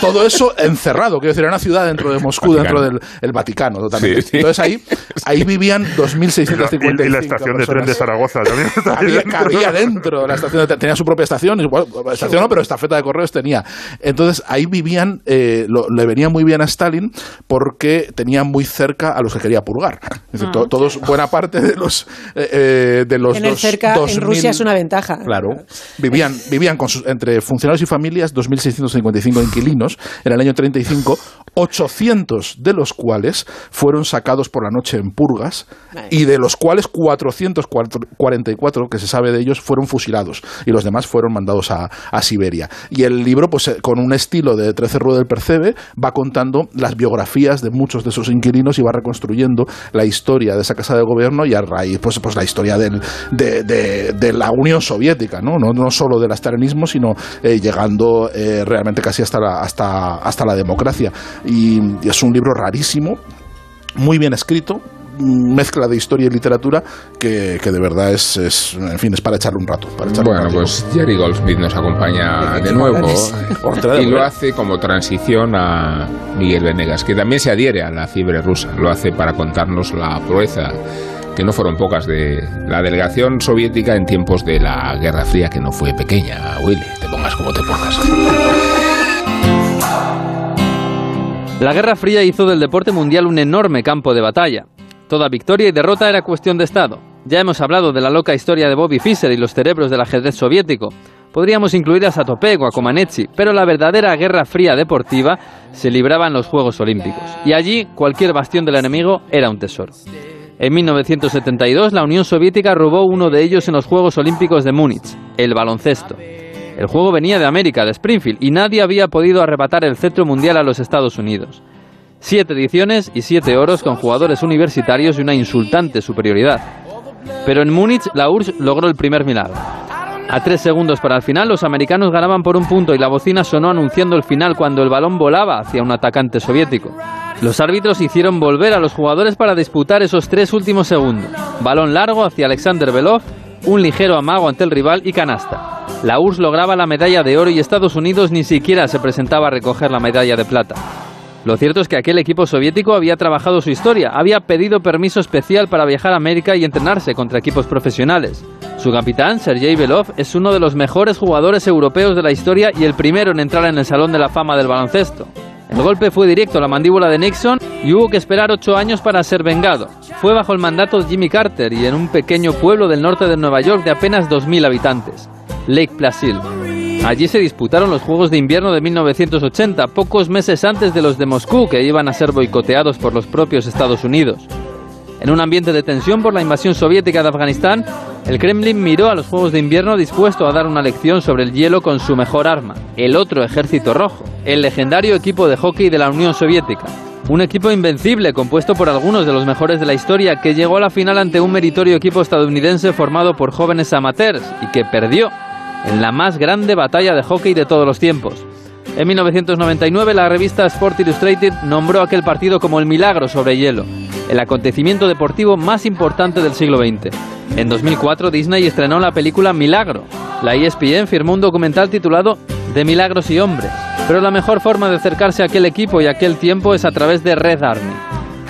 Todo eso encerrado, quiero decir, era una ciudad dentro de Moscú, Vaticano. dentro del el Vaticano, totalmente. Sí, sí. Entonces ahí, ahí vivían 2.655 Y, y la estación de tren de. Zaragoza también Había, dentro. cabía dentro de la estación, de- tenía su propia estación, igual, estación no, pero estafeta de correos tenía. Entonces ahí vivían, eh, lo- le venía muy bien a Stalin porque tenía muy cerca a los que quería purgar. Es decir, to- todos, buena parte de los eh, eh, de los Tener dos- cerca en 2000 Rusia es una ventaja. Claro. Vivían, vivían con sus- entre funcionarios y familias 2.655 inquilinos en el año 35, 800 de los cuales fueron sacados por la noche en purgas y de los cuales 444 que se sabe de ellos fueron fusilados y los demás fueron mandados a, a Siberia. Y el libro, pues eh, con un estilo de 13 Rue del Percebe, va contando las biografías de muchos de esos inquilinos y va reconstruyendo la historia de esa casa de gobierno y a raíz, pues, pues la historia del, de, de- de la Unión Soviética, ¿no? No, no solo del estalinismo, sino eh, llegando eh, realmente casi hasta la, hasta, hasta la democracia. Y, y es un libro rarísimo, muy bien escrito, mezcla de historia y literatura que, que de verdad es, es, en fin, es para echarle un rato. Para echarle un Bueno, ratico. pues Jerry Goldsmith nos acompaña de nuevo y lo hace como transición a Miguel Venegas, que también se adhiere a la fiebre rusa. Lo hace para contarnos la proeza, que no fueron pocas, de la delegación soviética en tiempos de la Guerra Fría, que no fue pequeña, Willy. Te pongas como te pongas. La Guerra Fría hizo del deporte mundial un enorme campo de batalla. Toda victoria y derrota era cuestión de Estado. Ya hemos hablado de la loca historia de Bobby Fischer y los cerebros del ajedrez soviético. Podríamos incluir a Satopek o a Comaneci, pero la verdadera Guerra Fría deportiva se libraba en los Juegos Olímpicos. Y allí cualquier bastión del enemigo era un tesoro. En 1972 la Unión Soviética robó uno de ellos en los Juegos Olímpicos de Múnich, el baloncesto. El juego venía de América, de Springfield, y nadie había podido arrebatar el cetro mundial a los Estados Unidos. Siete ediciones y siete oros con jugadores universitarios y una insultante superioridad. Pero en Múnich la URSS logró el primer milagro. A tres segundos para el final, los americanos ganaban por un punto y la bocina sonó anunciando el final cuando el balón volaba hacia un atacante soviético. Los árbitros hicieron volver a los jugadores para disputar esos tres últimos segundos. Balón largo hacia Alexander Belov, un ligero amago ante el rival y canasta. La URSS lograba la medalla de oro y Estados Unidos ni siquiera se presentaba a recoger la medalla de plata. Lo cierto es que aquel equipo soviético había trabajado su historia, había pedido permiso especial para viajar a América y entrenarse contra equipos profesionales. Su capitán, Sergei Belov, es uno de los mejores jugadores europeos de la historia y el primero en entrar en el Salón de la Fama del baloncesto. El golpe fue directo a la mandíbula de Nixon y hubo que esperar ocho años para ser vengado. Fue bajo el mandato de Jimmy Carter y en un pequeño pueblo del norte de Nueva York de apenas 2.000 habitantes, Lake Placid. Allí se disputaron los Juegos de Invierno de 1980, pocos meses antes de los de Moscú, que iban a ser boicoteados por los propios Estados Unidos. En un ambiente de tensión por la invasión soviética de Afganistán, el Kremlin miró a los Juegos de Invierno dispuesto a dar una lección sobre el hielo con su mejor arma, el otro Ejército Rojo, el legendario equipo de hockey de la Unión Soviética. Un equipo invencible compuesto por algunos de los mejores de la historia que llegó a la final ante un meritorio equipo estadounidense formado por jóvenes amateurs y que perdió en la más grande batalla de hockey de todos los tiempos. En 1999 la revista Sport Illustrated nombró aquel partido como el milagro sobre hielo, el acontecimiento deportivo más importante del siglo XX. En 2004 Disney estrenó la película Milagro. La ESPN firmó un documental titulado De Milagros y Hombres. Pero la mejor forma de acercarse a aquel equipo y aquel tiempo es a través de Red Army,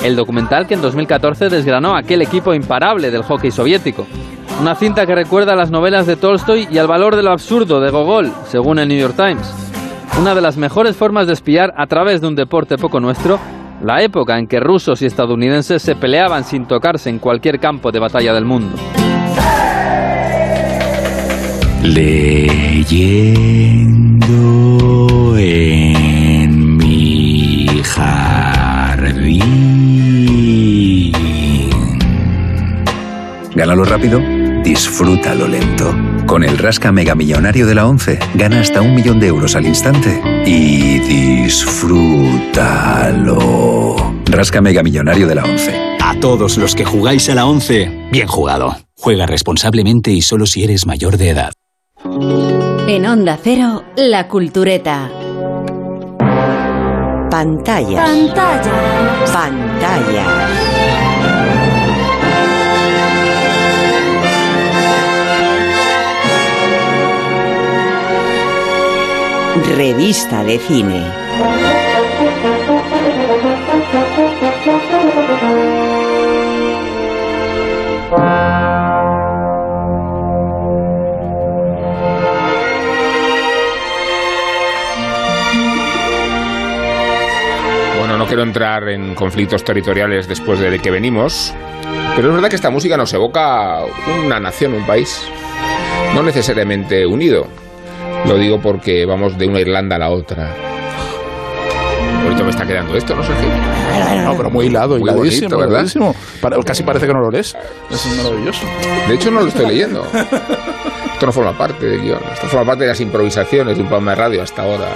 el documental que en 2014 desgranó aquel equipo imparable del hockey soviético. Una cinta que recuerda a las novelas de Tolstoy y al valor de lo absurdo de Gogol, según el New York Times. Una de las mejores formas de espiar a través de un deporte poco nuestro, la época en que rusos y estadounidenses se peleaban sin tocarse en cualquier campo de batalla del mundo. Leyendo en mi jardín. Gánalo rápido, disfrútalo lento. Con el Rasca Mega Millonario de la 11, gana hasta un millón de euros al instante y disfrútalo. Rasca Mega Millonario de la 11. A todos los que jugáis a la 11, bien jugado. Juega responsablemente y solo si eres mayor de edad. En Onda Cero, La Cultureta. Pantallas. Pantallas. Pantallas. Revista de cine. Bueno, no quiero entrar en conflictos territoriales después de que venimos, pero es verdad que esta música nos evoca una nación, un país, no necesariamente unido. Lo digo porque vamos de una Irlanda a la otra. Ahorita me está quedando esto, no sé qué. No, pero muy hilado, Muy hiladísimo, bonito, ¿verdad? hiladísimo. Para- casi parece que no lo lees. Es maravilloso. De hecho, no lo estoy leyendo. Esto no forma parte del guion. Esto forma parte de las improvisaciones de un programa de radio hasta ahora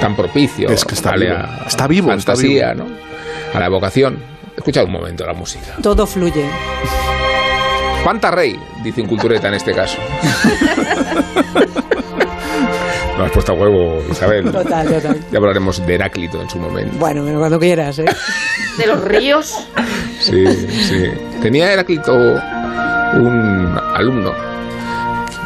tan propicio. Es que está vale, vivo. a Está vivo, está fantasía, vivo. ¿no? A la evocación. Escucha un momento la música. Todo fluye. Panta Rey, dice un cultureta en este caso. No has puesto a huevo, Isabel. Total, total. Ya hablaremos de Heráclito en su momento. Bueno, pero cuando quieras, ¿eh? De los ríos. Sí, sí. Tenía Heráclito un alumno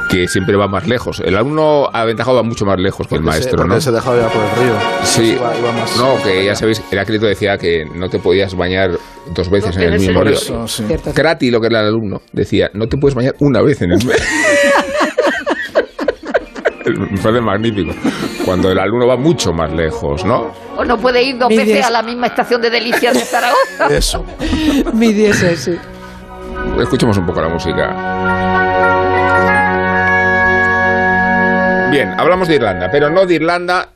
que siempre va más lejos. El alumno aventajado va mucho más lejos que el Porque se- maestro, porque ¿no? se dejaba llevar por el río. Sí, Iba- iba más- no, que ya sabéis, Heráclito decía que no te podías bañar dos veces en el mismo río. eso, sí. Crati, lo que era el alumno, decía, no te puedes bañar una vez en el. Me parece magnífico. Cuando el alumno va mucho más lejos, ¿no? O no puede ir dos Mi veces a la misma estación de delicias de Zaragoza. Eso. Mi diese, sí. Escuchemos un poco la música. Bien, hablamos de Irlanda, pero no de Irlanda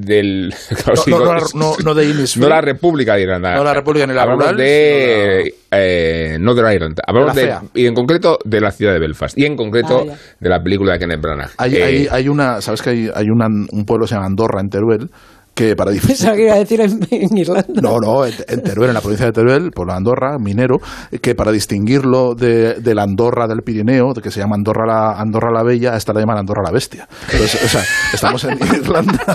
del... claro, No, sí, no, no, no, no de Innisfree. no la República de Irlanda. No la República ni la Hablamos rural, de eh, Northern Ireland. Hablamos De de, la y en concreto de la ciudad de Belfast y en concreto Ah, de la película de Kenneth Branagh. Hay, Eh, hay, hay una, ¿sabes que hay, hay una- un pueblo que se llama Andorra, en Teruel? que para Pensaba que iba a decir en, en Irlanda. No, no, en, en Teruel, en la provincia de Teruel, por la Andorra, minero, que para distinguirlo de, de la Andorra del Pirineo, de que se llama Andorra la, Andorra la Bella, esta la llaman Andorra la Bestia. Entonces, o sea, estamos en Irlanda.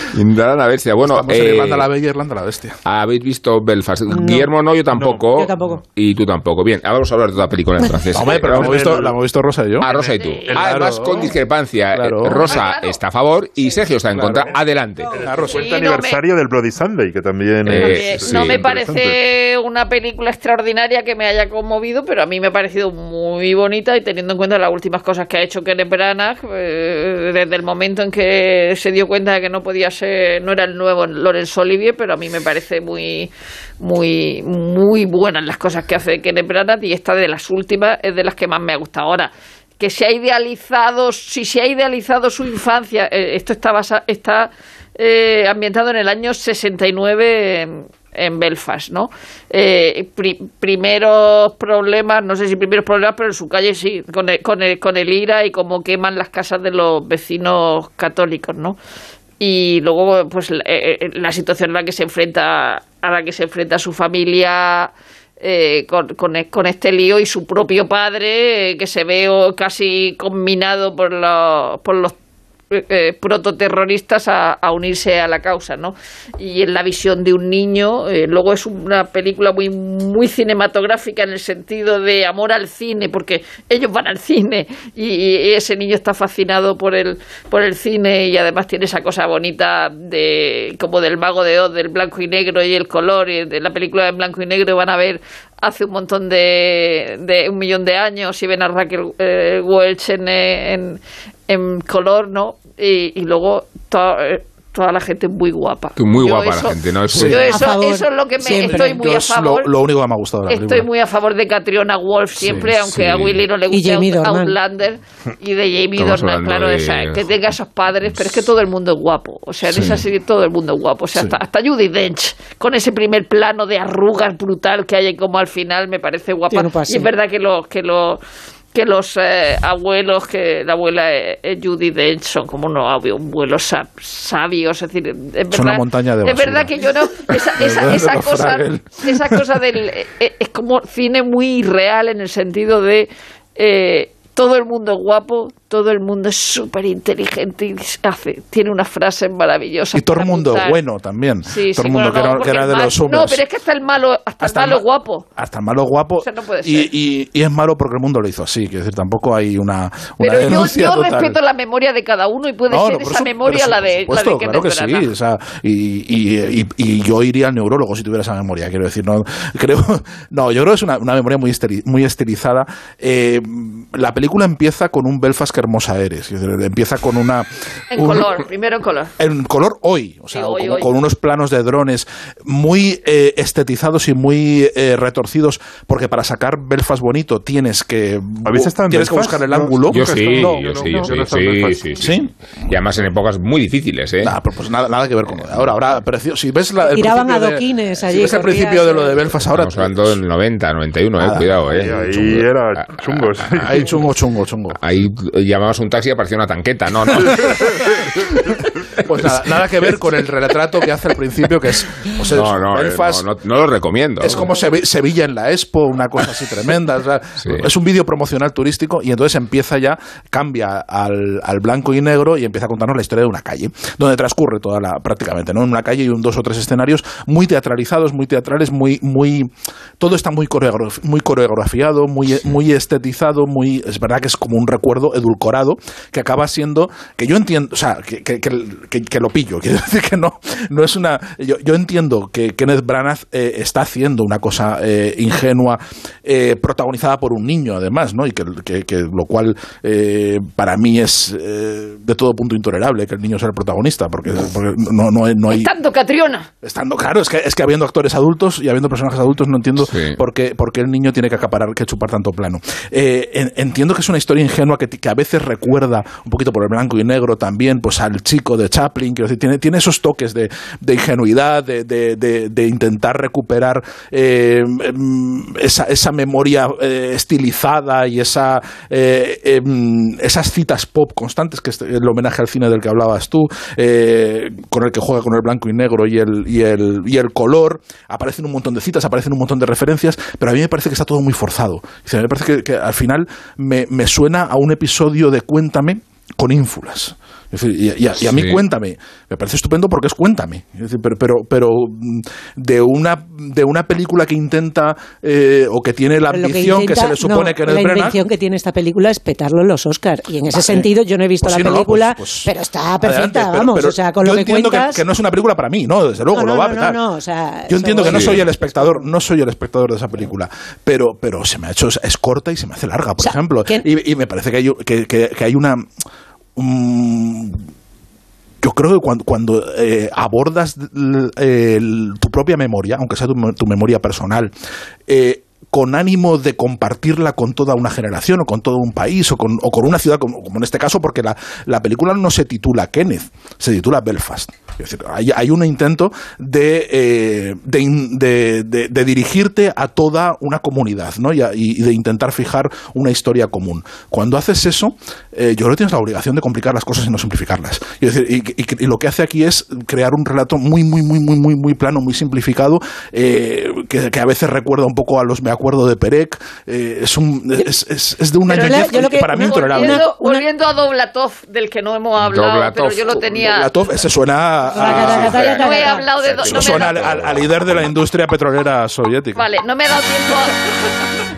Irlanda la bestia. Bueno, Estamos en eh, Irlanda la Bella, Irlanda la Bestia. ¿habéis visto Belfast? Guillermo no, yo tampoco. Yo tampoco. Y tú tampoco. Bien, ahora vamos a hablar de otra película en francés. Hombre, pero la hemos visto, la hemos visto Rosa y yo. Ah, Rosa y tú. Claro. Además, con discrepancia. Claro. Eh, Rosa está a favor y Sergio está en contra. Adelante. Claro, Sí, cuenta no me- aniversario del Bloody Sunday, que también Eh, es. no sí, me interesante. parece una película extraordinaria que me haya conmovido, pero a mí me ha parecido muy bonita y teniendo en cuenta las últimas cosas que ha hecho Kenneth Branagh, eh, desde el momento en que se dio cuenta de que no podía ser, no era el nuevo Laurence Olivier, pero a mí me parece muy, muy, muy buenas las cosas que hace Kenneth Branagh y esta de las últimas es de las que más me ha gustado. Ahora, que se ha idealizado, si se ha idealizado su infancia, eh, esto está basa- está eh, ambientado en el año 69 en, en Belfast, ¿no? Eh, pri- primeros problemas, no sé si primeros problemas, pero en su calle sí, con el, con el, con el IRA y cómo queman las casas de los vecinos católicos, ¿no? Y luego, pues, la, eh, eh, la situación en la que se enfrenta, a la que se enfrenta su familia eh, con, con, e- este lío y su propio padre, eh, que se ve casi combinado por los, por los eh, prototerroristas a, unirse a la causa, ¿no? Y en la visión de un niño, eh, luego es una película muy muy cinematográfica en el sentido de amor al cine, porque ellos van al cine y, ese niño está fascinado por el por el cine y además tiene esa cosa bonita de como del mago de Oz, del blanco y negro y el color y de la película en blanco y negro van a ver hace un montón de, de un millón de años y ven a Raquel eh, Welch en, en, en color, ¿no? Y, y luego toda, eh, toda la gente muy guapa. Tú muy Yo guapa eso- la gente, ¿no? Sí. Yo eso, eso es lo que me siempre. estoy muy Yo a es lo, favor. lo único que me ha gustado de la Estoy película. muy a favor de Catriona Wolf siempre, Sí, aunque sí. a Willy no le Y guste Dornan. Outlander y de Jamie Estamos Dornan, claro, de- esa, que tenga esos padres, pero es que todo el mundo es guapo. O sea, en Sí. esa serie todo el mundo es guapo. O sea, Sí. hasta, hasta Judy Dench, con ese primer plano de arrugas brutal que hay como al final, me parece guapa. Y es verdad que los que los que los eh, abuelos, que la abuela eh, eh, Judy Dench son como unos abuelos sa- sabios, es decir, es verdad, una montaña de es verdad basura. que yo no, esa, esa, esa cosa, esa cosa del eh, eh, es como cine muy irreal en el sentido de eh, todo el mundo es guapo, todo el mundo es súper inteligente y hace, tiene unas frases maravillosas. Y todo el mundo apuntar. bueno también. Sí, todo sí, el mundo bueno, que no, era, que era de mal- los sombras. No, pero es que hasta el malo, hasta, Hasta el el malo ma- guapo. Hasta el malo guapo. O sea, no puede ser. y- y es malo porque el mundo lo hizo así. Quiero decir, tampoco hay una, una Pero yo, respeto la memoria de cada uno y puede No, ser esa memoria la de, supuesto, la de Kenneth claro que sí. Branagh. o sea, y, yo iría al neurólogo si tuviera esa memoria. Quiero decir, no creo, no, yo creo que es una, una memoria muy, esteri- muy estilizada. Eh, la película empieza con un Belfast que hermosa eres. Empieza con una En un- color, primero en color. en color hoy, o sea, Sí, hoy, como hoy. con unos planos de drones muy eh, estetizados y muy eh, retorcidos, porque para sacar Belfast bonito tienes que ¿Habéis estado en tienes que buscar el ángulo. Yo sí, No, yo no, sí, no, yo sí, sí, sí. Y además en épocas muy difíciles, ¿eh? Nada, pero pues nada, nada que ver con lo de ahora. Ahora, precio- si ves la, el Tiraban de- adoquines allí, Si ves el principio de lo eh. de Belfast ahora. Estamos hablando del 90, 91, eh, cuidado, Ahí, eh. ahí era chungos. Ahí chungo, chungo, chungo. Ahí llamabas un taxi y aparecía una tanqueta, no, no. Pues nada, nada que ver con el retrato que hace al principio, que es. o sea, No, no, eh, Belfast no, no, no lo recomiendo. Es como Sevi- Sevilla en la Expo, una cosa así tremenda. o sea, Sí. Es un vídeo promocional turístico y entonces empieza ya, cambia al, al blanco y negro y empieza a contarnos la historia de una calle, donde transcurre toda la, prácticamente, ¿no? En una calle y un dos o tres escenarios muy teatralizados, muy teatrales, muy, muy, todo está muy coreografiado, muy, muy estetizado, muy, es verdad que es como un recuerdo edulcorado que acaba siendo, que yo entiendo, o sea, que, que, que- que- que lo pillo, quiero decir que no, no es una, yo, yo entiendo que Kenneth Branagh eh, está haciendo una cosa eh, ingenua, eh, protagonizada por un niño además, ¿no? Y que, que- que lo cual eh, para mí es eh, de todo punto intolerable que el niño sea el protagonista, porque, porque no, no, hay- no hay... Tanto Catriona. Estando claro, es que, es que habiendo actores adultos y habiendo personajes adultos no entiendo Sí. por, qué, por qué el niño tiene que acaparar, que chupar tanto plano. Eh, en- entiendo que es una historia ingenua que, que a veces recuerda un poquito por el blanco y negro también pues al chico de Chaplin, decir, tiene, tiene esos toques de, de ingenuidad, de, de- intentar recuperar eh, em, esa, esa memoria eh, estilizada y esa, eh, em, esas citas pop constantes, que es el homenaje al cine del que hablabas tú, con el que juega con el blanco y negro y el, y, el, y el color. Aparecen un montón de citas, aparecen un montón de referencias, pero a mí me parece que está todo muy forzado. Dice, me parece que, que al final me, me suena a un episodio de Cuéntame con ínfulas. Es decir, y, y a, y a mí Sí. cuéntame, me parece estupendo porque es cuéntame. Es decir, pero, pero, pero, mm, de una de una película que intenta eh, o que tiene la ambición que, intenta- se le supone no, que La Kenneth Branagh intención que tiene esta película es petarlo en los Oscars. Y en ese Vale. sentido yo no he visto Pues la sí, no, película, pues- pues pero está perfecta, adelante, pero- vamos. pero o sea, con yo lo que entiendo cuentas... que, no es una película para mí, no, desde luego, No, lo no, va a no, petar. no, no, o sea, yo entiendo que no soy el espectador, no soy el espectador de esa película, pero, pero se me ha hecho, es corta y se me hace larga, por O sea, ejemplo. que- Y, y me parece que hay, que, que- que hay una... un- yo creo que cuando, eh, abordas tu propia memoria, aunque sea tu, me- tu memoria personal, eh, con ánimo de compartirla con toda una generación o con todo un país o con, una ciudad, como, en este caso, porque la película no se titula Kenneth, se titula Belfast. Es decir, hay, hay un intento de, eh, de, in- de- de- de dirigirte a toda una comunidad ¿no? y, a- y de intentar fijar una historia común. Cuando haces eso, eh, yo creo que tienes la obligación de complicar las cosas y no simplificarlas. Y, es decir, y- y- y lo que hace aquí es crear un relato muy, muy, muy, muy, muy, muy plano, muy simplificado, eh, que, que a veces recuerda un poco a los Me acuerdo de Perec. eh, es, un, es, es- es de una lo que- para mí intolerable. Volviendo, a Doblatov, del que no hemos hablado, Doblatov. pero yo lo tenía... Doblatov, ese suena a, No he hablado de... ha al, dado- al- al líder de la industria petrolera soviética. Vale, no me ha dado tiempo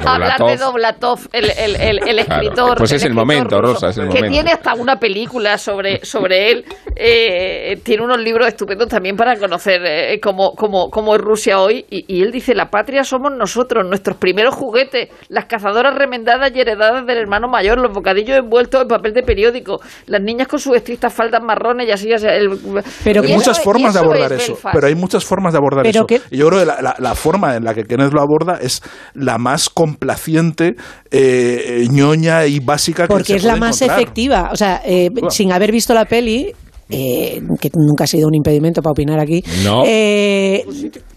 a, hablar de Doblatov, el, el, el, el Claro, escritor. pues es el momento, ruso, Rosa, es el Que momento. tiene hasta una película sobre, sobre él. Eh, tiene unos libros estupendos también para conocer eh, cómo, cómo, cómo es Rusia hoy. Y, y él dice: La patria somos nosotros, nuestros primeros juguetes, las cazadoras remendadas y heredadas del hermano mayor, los bocadillos envueltos en papel de periódico, las niñas con sus estrictas faldas marrones y así. así, el- Pero hay muchas formas de abordar es eso, Belfast. pero hay muchas formas de abordar Pero eso. que- Y yo creo que la, la- la forma en la que Kenneth lo aborda es la más complaciente, eh, ñoña y básica que porque se es la más encontrar. efectiva. O sea, eh, sin haber visto la peli, eh, que nunca ha sido un impedimento para opinar aquí, No. eh,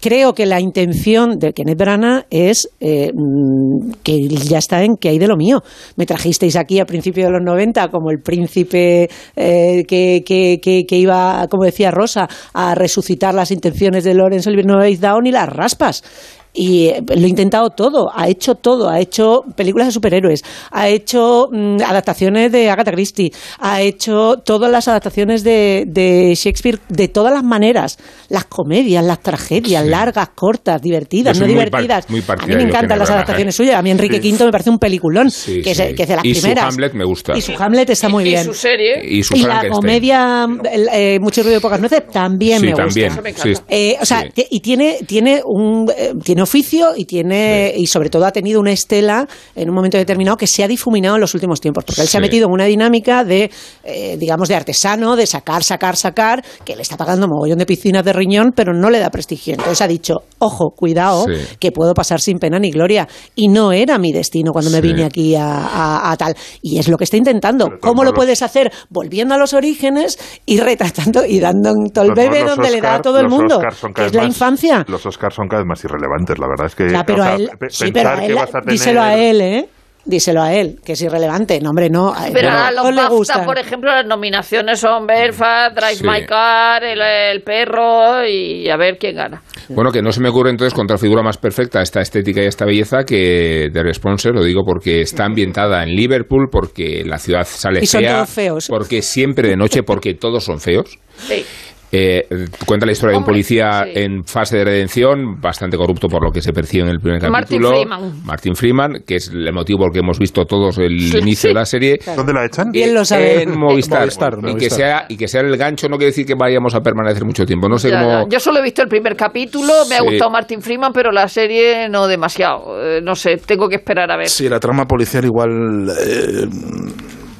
creo que la intención de Kenneth Branagh es eh, mm, que ya está en que hay de lo mío. Me trajisteis aquí a principios de los 90 como el príncipe eh, que, que, que, que iba, como decía Rosa, a resucitar las intenciones de Lawrence Olivier Down y las raspas. Y eh, lo ha intentado todo, ha hecho todo, ha hecho películas de superhéroes, ha hecho mm, adaptaciones de Agatha Christie, ha hecho todas las adaptaciones de, de Shakespeare de todas las maneras, las comedias, las tragedias, Sí. largas, cortas, divertidas, no soy muy par- divertidas. muy a mí me encantan las adaptaciones ¿eh? suyas, a mí Enrique Sí. V me parece un peliculón, Sí, que, es, sí. que es de las Y su primeras. Hamlet me gusta. Y su Hamlet está muy y bien. su serie. Y su Y la comedia, el, eh, Mucho ruido y pocas nueces, también Sí, me gusta. también. Eh, o sea, y tiene, tiene un eh, tiene oficio y tiene y sobre todo ha tenido una estela en un momento determinado que se ha difuminado en los últimos tiempos, porque él se ha metido en una dinámica de eh, digamos de artesano, de sacar, sacar, sacar, que le está pagando mogollón de piscinas de riñón, pero no le da prestigio. Entonces ha dicho, ojo, cuidado, Sí. que puedo pasar sin pena ni gloria. Y no era mi destino cuando me vine aquí a, a- a tal. Y es lo que está intentando. ¿Cómo lo puedes hacer? Volviendo a los orígenes y retratando y dando un tolbebe donde le da a todo el mundo, que es la más- infancia. Los Oscars son cada vez más irrelevantes, la verdad es que... Ya, pero o sea, a él, pe- sí, pero pensar a que él, vas a tener- díselo a él, ¿eh? Díselo a él, que es irrelevante. No, hombre, no. A él Pero no, a los no le BAFTA, gusta. por ejemplo, las nominaciones son Belfast, Drive Sí. My Car, el, el perro y a ver quién gana. Bueno, que no se me ocurre entonces contra figura más perfecta esta estética y esta belleza que The Responser, lo digo porque está ambientada en Liverpool, porque la ciudad sale Y son fea, todos feos. porque siempre de noche, porque todos son feos. Sí. Eh, cuenta la historia de un policía sí. en fase de redención, bastante corrupto por lo que se percibe en el primer Martin capítulo. Freeman. Martin Freeman, que es el motivo por el que hemos visto todos el Sí, inicio sí. de la serie. ¿Dónde la echan? Bien lo sabe. En Movistar. Movistar, Y, que sea, y que sea el gancho no quiere decir que vayamos a permanecer mucho tiempo. No sé Ya, cómo. ya. Yo solo he visto el primer capítulo, me ha gustado Martin Freeman, pero la serie no demasiado. Eh, no sé, tengo que esperar a ver. Sí, la trama policial igual eh,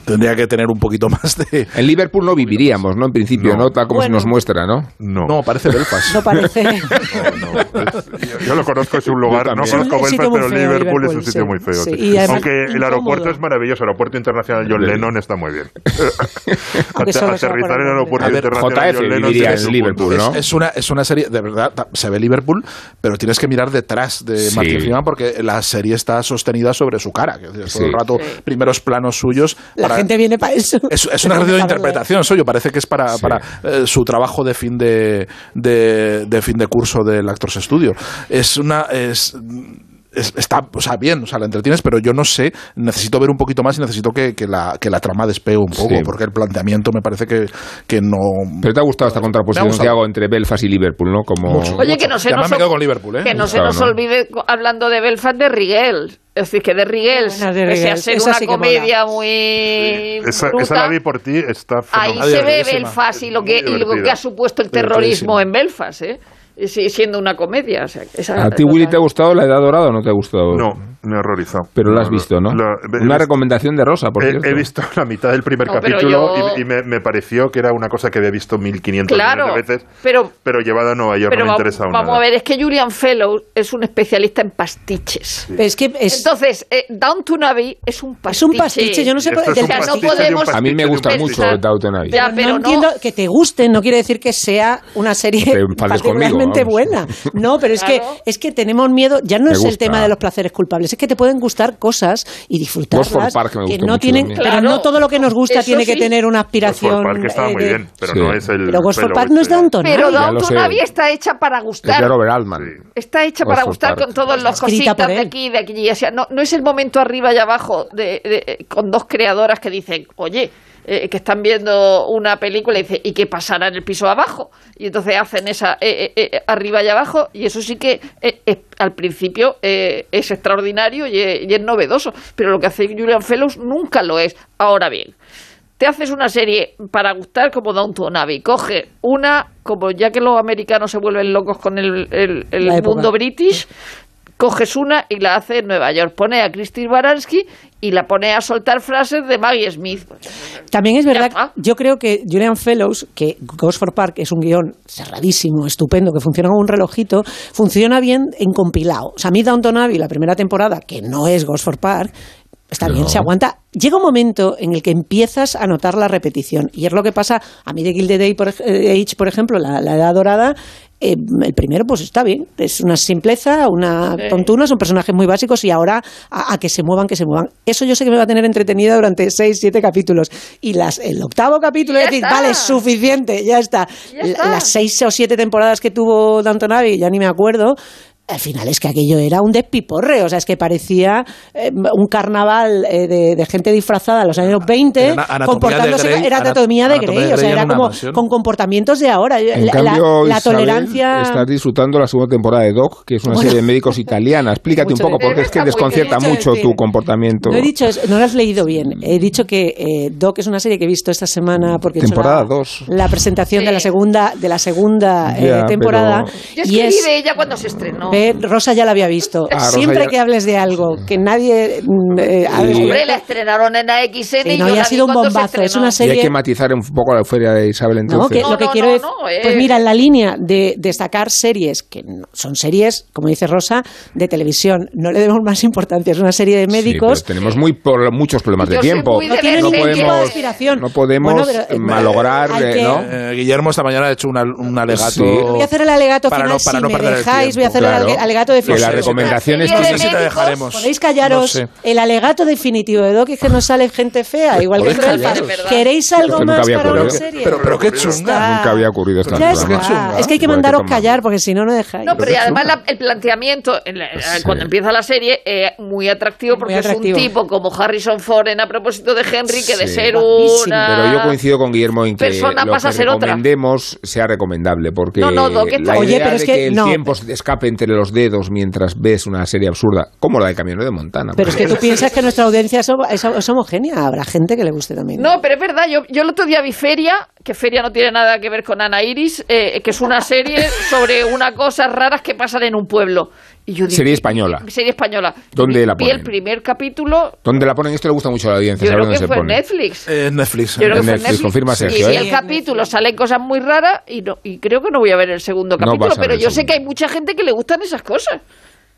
tendría que tener un poquito más de... En Liverpool no viviríamos, ¿no? En principio, ¿no? No. Tal como se Bueno. nos muestra, ¿no? No. No, parece Belfast. No parece. no, yo, yo lo conozco, es un lugar, no conozco Belfast, pero feo, Liverpool, es un sitio sí. muy feo. Sí, sí. y además Aunque el aeropuerto es maravilloso, el aeropuerto internacional John Lennon está muy bien. Aterrizar en el aeropuerto ver, internacional JF John Lennon en Liverpool. ¿no? Es una, es una serie, de verdad, se ve Liverpool, pero tienes que mirar detrás de Sí. Martin Freeman porque la serie está sostenida sobre su cara. que Todo el Sí. rato, primeros planos suyos. Para- gente viene para eso. Es, es un ejercicio de interpretación, Soyo. Parece que es para, Sí. para eh, su trabajo de fin de, de, de fin de curso del Actors Studio. Es una. Es, es- está o sea, bien, o sea, la entretienes, pero yo no sé, necesito ver un poquito más y necesito que, que la, que la trama despegue un poco, Sí. porque el planteamiento me parece que, que no... Pero te ha gustado esta contraposición que hago entre Belfast y Liverpool, ¿no? Como... Mucho. Oye, que no se nos me quedo ol- con Liverpool, ¿eh? Que no se Claro, nos ¿no? olvide, hablando de Belfast, de Rigel. Es decir, que de de pese a ser Esa una sí que mola. comedia muy Esa, bruta, esa la vi por ti, está ahí fenomenal. se ve. Belfast y lo, que, y lo que ha supuesto el terrorismo en Belfast, ¿eh? Siendo una comedia. O sea, esa- ¿A ti, esa- Willy, te ha gustado La Edad Dorada o no te ha gustado? No, me ha horrorizado. Pero lo has visto, ¿no? la- Una recomendación de Rosa, por He, cierto. he visto la mitad del primer No, capítulo yo- y, y me, me pareció que era una cosa que había visto 1500 Claro, veces, pero, pero llevada a Nueva York pero no me interesa aún vamos nada. a ver, es que Julian Fellows es un especialista en pastiches. Es que es, Entonces, eh, Downton Abbey es un es pastiche. un pastiche, yo no sé por es O sea, no podemos- A mí me gusta mucho Downton Abbey. Ya, pero no no- entiendo que te guste, no quiere decir que sea una serie conmigo, particularmente buena. No, pero es Claro. que es que tenemos miedo, ya no Me es el tema de los placeres culpables, es que te pueden gustar cosas y disfrutarlas Park me gustó no mucho tienen, pero Claro. no todo lo que nos gusta tiene que tener una aspiración. Park estaba eh, muy bien, pero Sí. no es el... Pero Gosford Park no es. Downton Pero Abbey. Ya lo Downton. Abbey está hecha para Es gustar. de Robert Altman. Está hecha para Gosford gustar Park. con todos los cositas de aquí y de aquí. O sea, no, no es el momento arriba y abajo de, de- con dos creadoras que dicen, oye, eh, que están viendo una película y dice, ¿y qué pasará en el piso abajo? Y entonces hacen esa eh, eh, eh, arriba y abajo y eso sí que eh, al principio eh, es extraordinario y es, y es novedoso. Pero lo que hace Julian Fellows nunca lo es. Ahora bien, te haces una serie para gustar como Downton Abbey. Coge una, como ya que los americanos se vuelven locos con el, el- el mundo british, coges una y la hace en Nueva York. Pone a Christine Baranski y la pone a soltar frases de Maggie Smith. También es verdad, yo creo que Julian Fellows, que Gosford Park es un guion cerradísimo, estupendo, que funciona como un relojito, funciona bien en compilado. O sea, a mí Downton Abbey, la primera temporada, que no es Gosford Park, está bien, se aguanta. Llega un momento en el que empiezas a notar la repetición. Y es lo que pasa a mí de Gilded Age, por, eh, ejemplo, la, la Edad Dorada. eh, el primero, pues está bien. Es una simpleza, una Sí. tontuna, son personajes muy básicos y ahora a, a que se muevan, que se muevan. Eso yo sé que me va a tener entretenida durante seis, siete capítulos. Y las, el octavo capítulo es decir, está. vale, suficiente, ya está. Ya La- está. Las seis o siete temporadas que tuvo Downton Abbey, ya ni me acuerdo. Al final es que aquello era un despiporre, o sea, es que parecía eh, un carnaval eh, de, de gente disfrazada en los años 20, Era comportándose, de Grey, era ana- anatomía de anatomía Grey, o sea, era como mansión. con comportamientos de ahora. En la, cambio, la- la Isabel, tolerancia... estás disfrutando la segunda temporada de Doc, que es una Bueno. serie de médicos italiana. Explícate un poco, de- porque es que desconcierta mucho tu comportamiento. No he dicho eso, no lo has leído bien. He dicho que eh, Doc es una serie que he visto esta semana porque he hecho Temporada la, dos. la presentación de la segunda de la segunda eh, Ya, temporada Yo y escribí es de ella cuando se estrenó. Rosa ya la había visto. Ah, Siempre ya- que hables de algo que nadie mm, eh, Y- Hombre, la estrenaron en AXN Sí, y no, yo y la ha vi sido un bombazo. Es una Y serie hay que matizar un poco la feria de Isabel No, entonces. que No, lo que no, quiero no, es, no, eh. pues mira, en la línea de destacar series que son series, como dice Rosa, de televisión. No le demos más importancia. Es una serie de Sí, médicos. pero tenemos muy por, muchos problemas de tiempo. de no tienen no ningún tipo de podemos, aspiración. no podemos Bueno, pero, eh, malograr, eh, que- ¿no? Eh, Guillermo esta mañana ha hecho una- un alegato. Sí. Voy a hacer el alegato Para final para si no me perder el dejáis. Voy a hacer el El alegato definitivo de Doc es que nos sale gente fea, igual que. ¿Queréis algo más había para una ocurrido. serie? Pero, pero qué chunga. está. Nunca había ocurrido esto en Ya está. Es que hay que mandaros callar porque si no, no dejáis. No, pero y además la- el planteamiento, en la- Sí. cuando empieza la serie, es muy atractivo Muy porque atractivo. es un tipo como Harrison Ford en A propósito de Henry, que de ser una... Pero yo coincido con Guillermo en que persona lo pasa que a ser otra. sea recomendable, porque No, no, Doc, está- la Oye, idea pero de es que, que el no. tiempo se escape entre los dedos mientras ves una serie absurda, como la de Camionero de Montana. Pero es que tú piensas que nuestra audiencia es, es- es homogénea. Habrá gente que le guste también. No, pero es verdad, yo, yo el otro día vi Feria, que Feria no tiene nada que ver con Ana Iris, eh, que es una serie sobre unas cosas raras que pasan en un pueblo. Digo, Serie española. Serie española. ¿Dónde la Vi el ponen? primer capítulo, ¿Dónde la ponen? Esto le gusta mucho a la audiencia. yo creo dónde que se fue en pone. Netflix. Eh, Netflix. Yo creo que En Netflix, confirma y Sergio, ¿eh? el capítulo, salen cosas muy raras y, no, y creo que no voy a ver el segundo No capítulo, ver pero yo sé que hay mucha gente que le gustan esas cosas.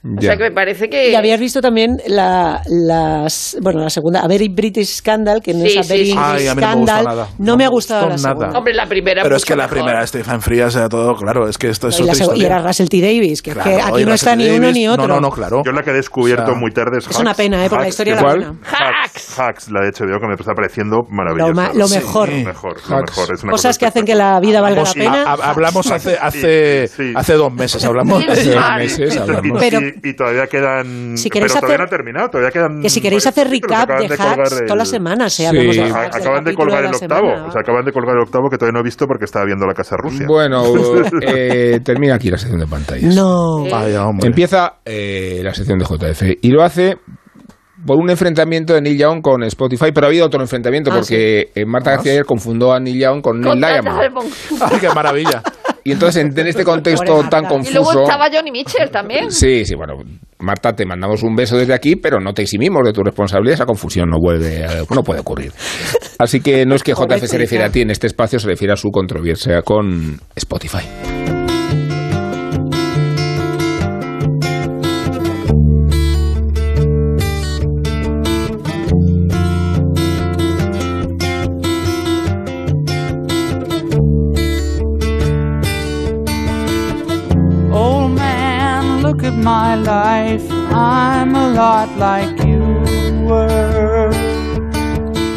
O Ya. sea que me parece que... Y habías visto también la, las, bueno, la segunda, A Very British Scandal, que no Sí, es A sí, Very sí. English Ay, a mí no me gustó Scandal. nada. No No me ha gustado la gustó nada. segunda. Hombre, la primera Pero es que la mejor. primera, Stephen Frías, era todo, claro, es que esto es y, otra y era Russell T. Davis, que, es Claro, que aquí no está ni uno Davis, ni no, otro. No, no, claro. Yo la que he descubierto O sea, muy tarde es es una Hacks. pena, ¿eh? Porque la Hacks, historia que- era buena. Hacks, Hacks, la de HBO, que me está pareciendo maravillosa. Lo ma- lo mejor. Lo mejor, lo Hacks. mejor. Es una Cosas cosa que hacen que la vida valga la pena. ha- ha- hablamos hace, hace, Sí. hace dos meses, hablamos. Sí, Hace sí. meses hablamos. Y, y todavía quedan. Si queréis pero todavía hacer- no ha terminado, todavía quedan. Que si queréis varios hacer recap acaban de hacks el- todas las semanas, ¿eh? Sí. De hacks Acaban de colgar de el octavo. semana. O sea, acaban de colgar el octavo que todavía no he visto porque estaba viendo la Casa Rusia. Bueno, eh, termina aquí la sección de pantallas. No. Vaya, hombre. Empieza eh, la sección de JF y lo hace por un enfrentamiento de Neil Young con Spotify, pero ha habido otro enfrentamiento Ah, porque eh, Marta García ayer confundió a Neil Young con Neil. Diamond. Ay, qué maravilla. Y entonces en, en este contexto tan. Y luego confuso... estaba Johnny Mitchell también. Sí, sí, bueno, Marta, te mandamos un beso desde aquí, pero no te eximimos de tu responsabilidad. Esa confusión no vuelve, a- no puede ocurrir. Así que no es que JF se refiere a ti en este espacio, se refiere a su controversia con Spotify.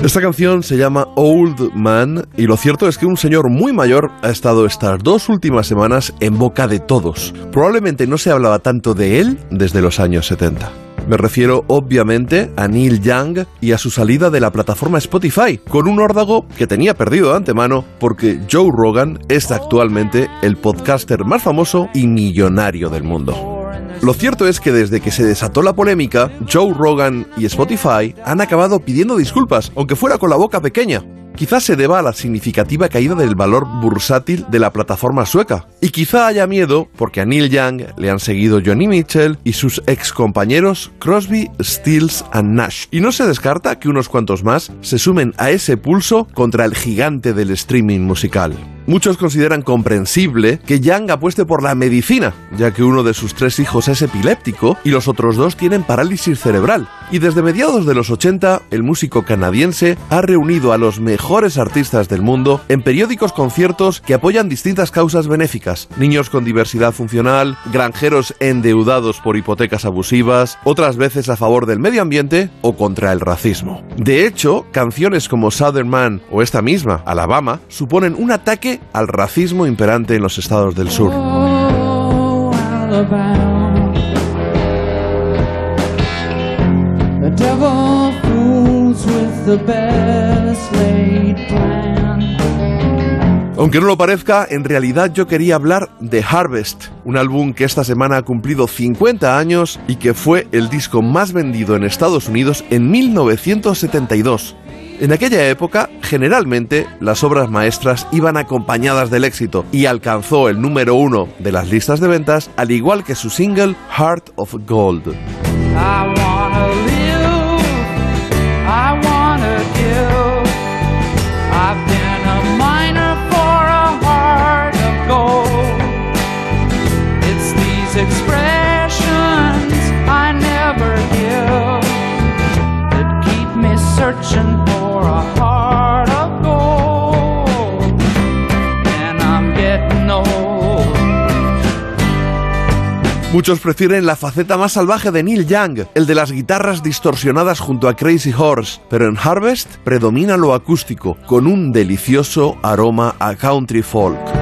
Esta canción se llama Old Man y lo cierto es que un señor muy mayor ha estado estas dos últimas semanas en boca de todos. Probablemente no se hablaba tanto de él desde los años 70. Me refiero obviamente a Neil Young y a su salida de la plataforma Spotify, con un órdago que tenía perdido de antemano porque Joe Rogan es actualmente el podcaster más famoso y millonario del mundo. Lo cierto es que desde que se desató la polémica, Joe Rogan y Spotify han acabado pidiendo disculpas, aunque fuera con la boca pequeña. Quizás se deba a la significativa caída del valor bursátil de la plataforma sueca. Y quizá haya miedo porque a Neil Young le han seguido Johnny Mitchell y sus ex compañeros Crosby, Stills and Nash. Y no se descarta que unos cuantos más se sumen a ese pulso contra el gigante del streaming musical. Muchos consideran comprensible que Young apueste por la medicina, ya que uno de sus tres hijos es epiléptico y los otros dos tienen parálisis cerebral. Y desde mediados de los 80, el músico canadiense ha reunido a los mejores artistas del mundo en periódicos conciertos que apoyan distintas causas benéficas. Niños con diversidad funcional, granjeros endeudados por hipotecas abusivas, otras veces a favor del medio ambiente o contra el racismo. De hecho, canciones como Southern Man o esta misma, Alabama, suponen un ataque al racismo imperante en los estados del sur. Oh, the best laid plan. Aunque no lo parezca, en realidad yo quería hablar de Harvest, un álbum que esta semana ha cumplido 50 años y que fue el disco más vendido en Estados Unidos en 1972. En aquella época, generalmente, las obras maestras iban acompañadas del éxito y alcanzó el número uno de las listas de ventas, al igual que su single Heart of Gold. Muchos prefieren la faceta más salvaje de Neil Young, el de las guitarras distorsionadas junto a Crazy Horse, pero en Harvest predomina lo acústico, con un delicioso aroma a country folk.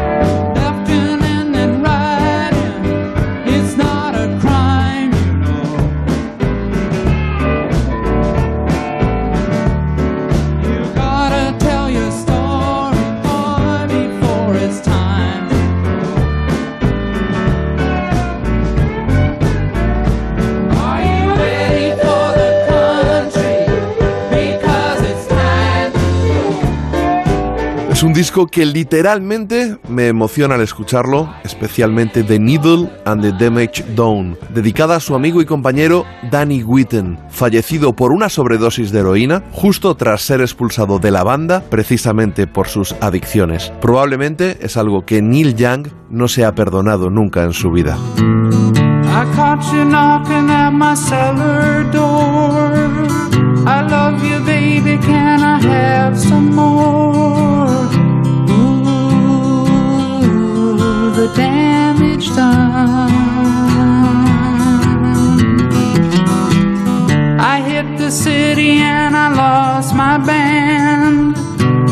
Disco que literalmente me emociona al escucharlo, especialmente The Needle and the Damage Done, dedicada a su amigo y compañero Danny Whitten, fallecido por una sobredosis de heroína justo tras ser expulsado de la banda precisamente por sus adicciones. Probablemente es algo que Neil Young no se ha perdonado nunca en su vida. Damage done. I hit the city and I lost my band.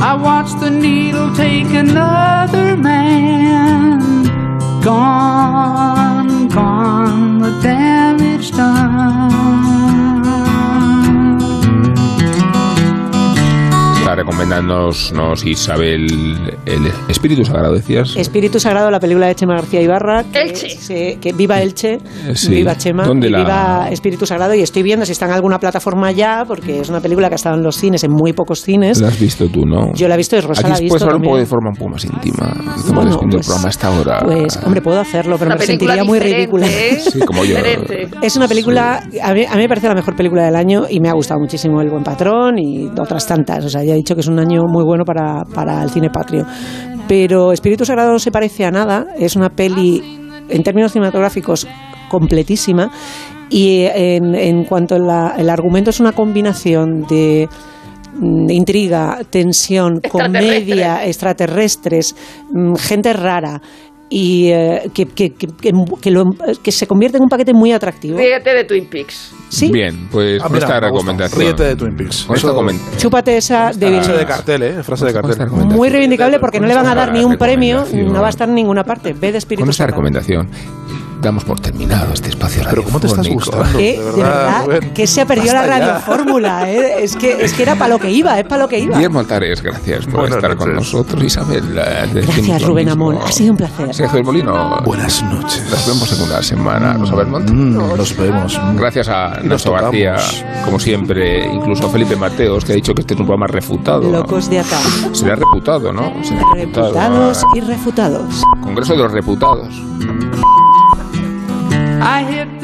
I watched the needle take another man. Gone, gone, the damage done. Está recomendándonos nos Isabel el Espíritu Sagrado, decías. Espíritu Sagrado, la película de Chema García Ibarra. Que, Elche. se- que viva Elche, sí. viva Chema, ¿Dónde y la- viva Espíritu Sagrado. Y estoy viendo si está en alguna plataforma ya, porque es una película que ha estado en los cines, en muy pocos cines. La has visto tú, ¿no? Yo la he visto y Rosa Aquí la ha puedes visto hablar un poco de forma un poco más íntima. Estamos Bueno, viendo el pues- programa a esta hora. Pues, hombre, puedo hacerlo, pero Una me sentiría muy ridícula. ¿eh? Sí, como yo. Diferente. Es una película, a mí, a mí me parece la mejor película del año y me ha gustado muchísimo El Buen Patrón y otras tantas. O sea, ya he dicho que es un año muy bueno para, para el cine patrio. Pero Espíritu Sagrado no se parece a nada. Es una peli, en términos cinematográficos, completísima. Y en, en cuanto al argumento, es una combinación de mm, intriga, tensión, comedia, extraterrestres, mm, gente rara y eh, que, que, que, que- lo- que se convierte en un paquete muy atractivo. Ríete de Twin Peaks. Sí. Bien, pues Ah, mira, esta recomendación. Ríete de Twin Peaks. Eso- Chúpate esa de Frase de cartel, ¿eh? Frase de cartel. Muy reivindicable porque no le van a dar ni un premio, no va a estar en ninguna parte. Ve de Espíritu Con esta recomendación damos por terminado este espacio Pero ¿cómo te estás gustando? Que, de verdad, que se ha perdido la radiofórmula, ¿eh? es, que, es que era para lo que iba, es para lo que iba. Guillermo Altares, gracias por Buenas estar con nosotros. Isabel, eh, Gracias, Rubén. Amón, ha sido un placer. Sergio del Molino. Buenas noches. Nos vemos en una semana. Nos vemos. Mm, nos vemos. Gracias a Nacho García, como siempre, incluso a Felipe Mateos, que ha dicho que este es un programa refutado. Locos de acá. Será reputado, ¿no? Será reputado. Reputados y refutados. Congreso de los reputados. I hit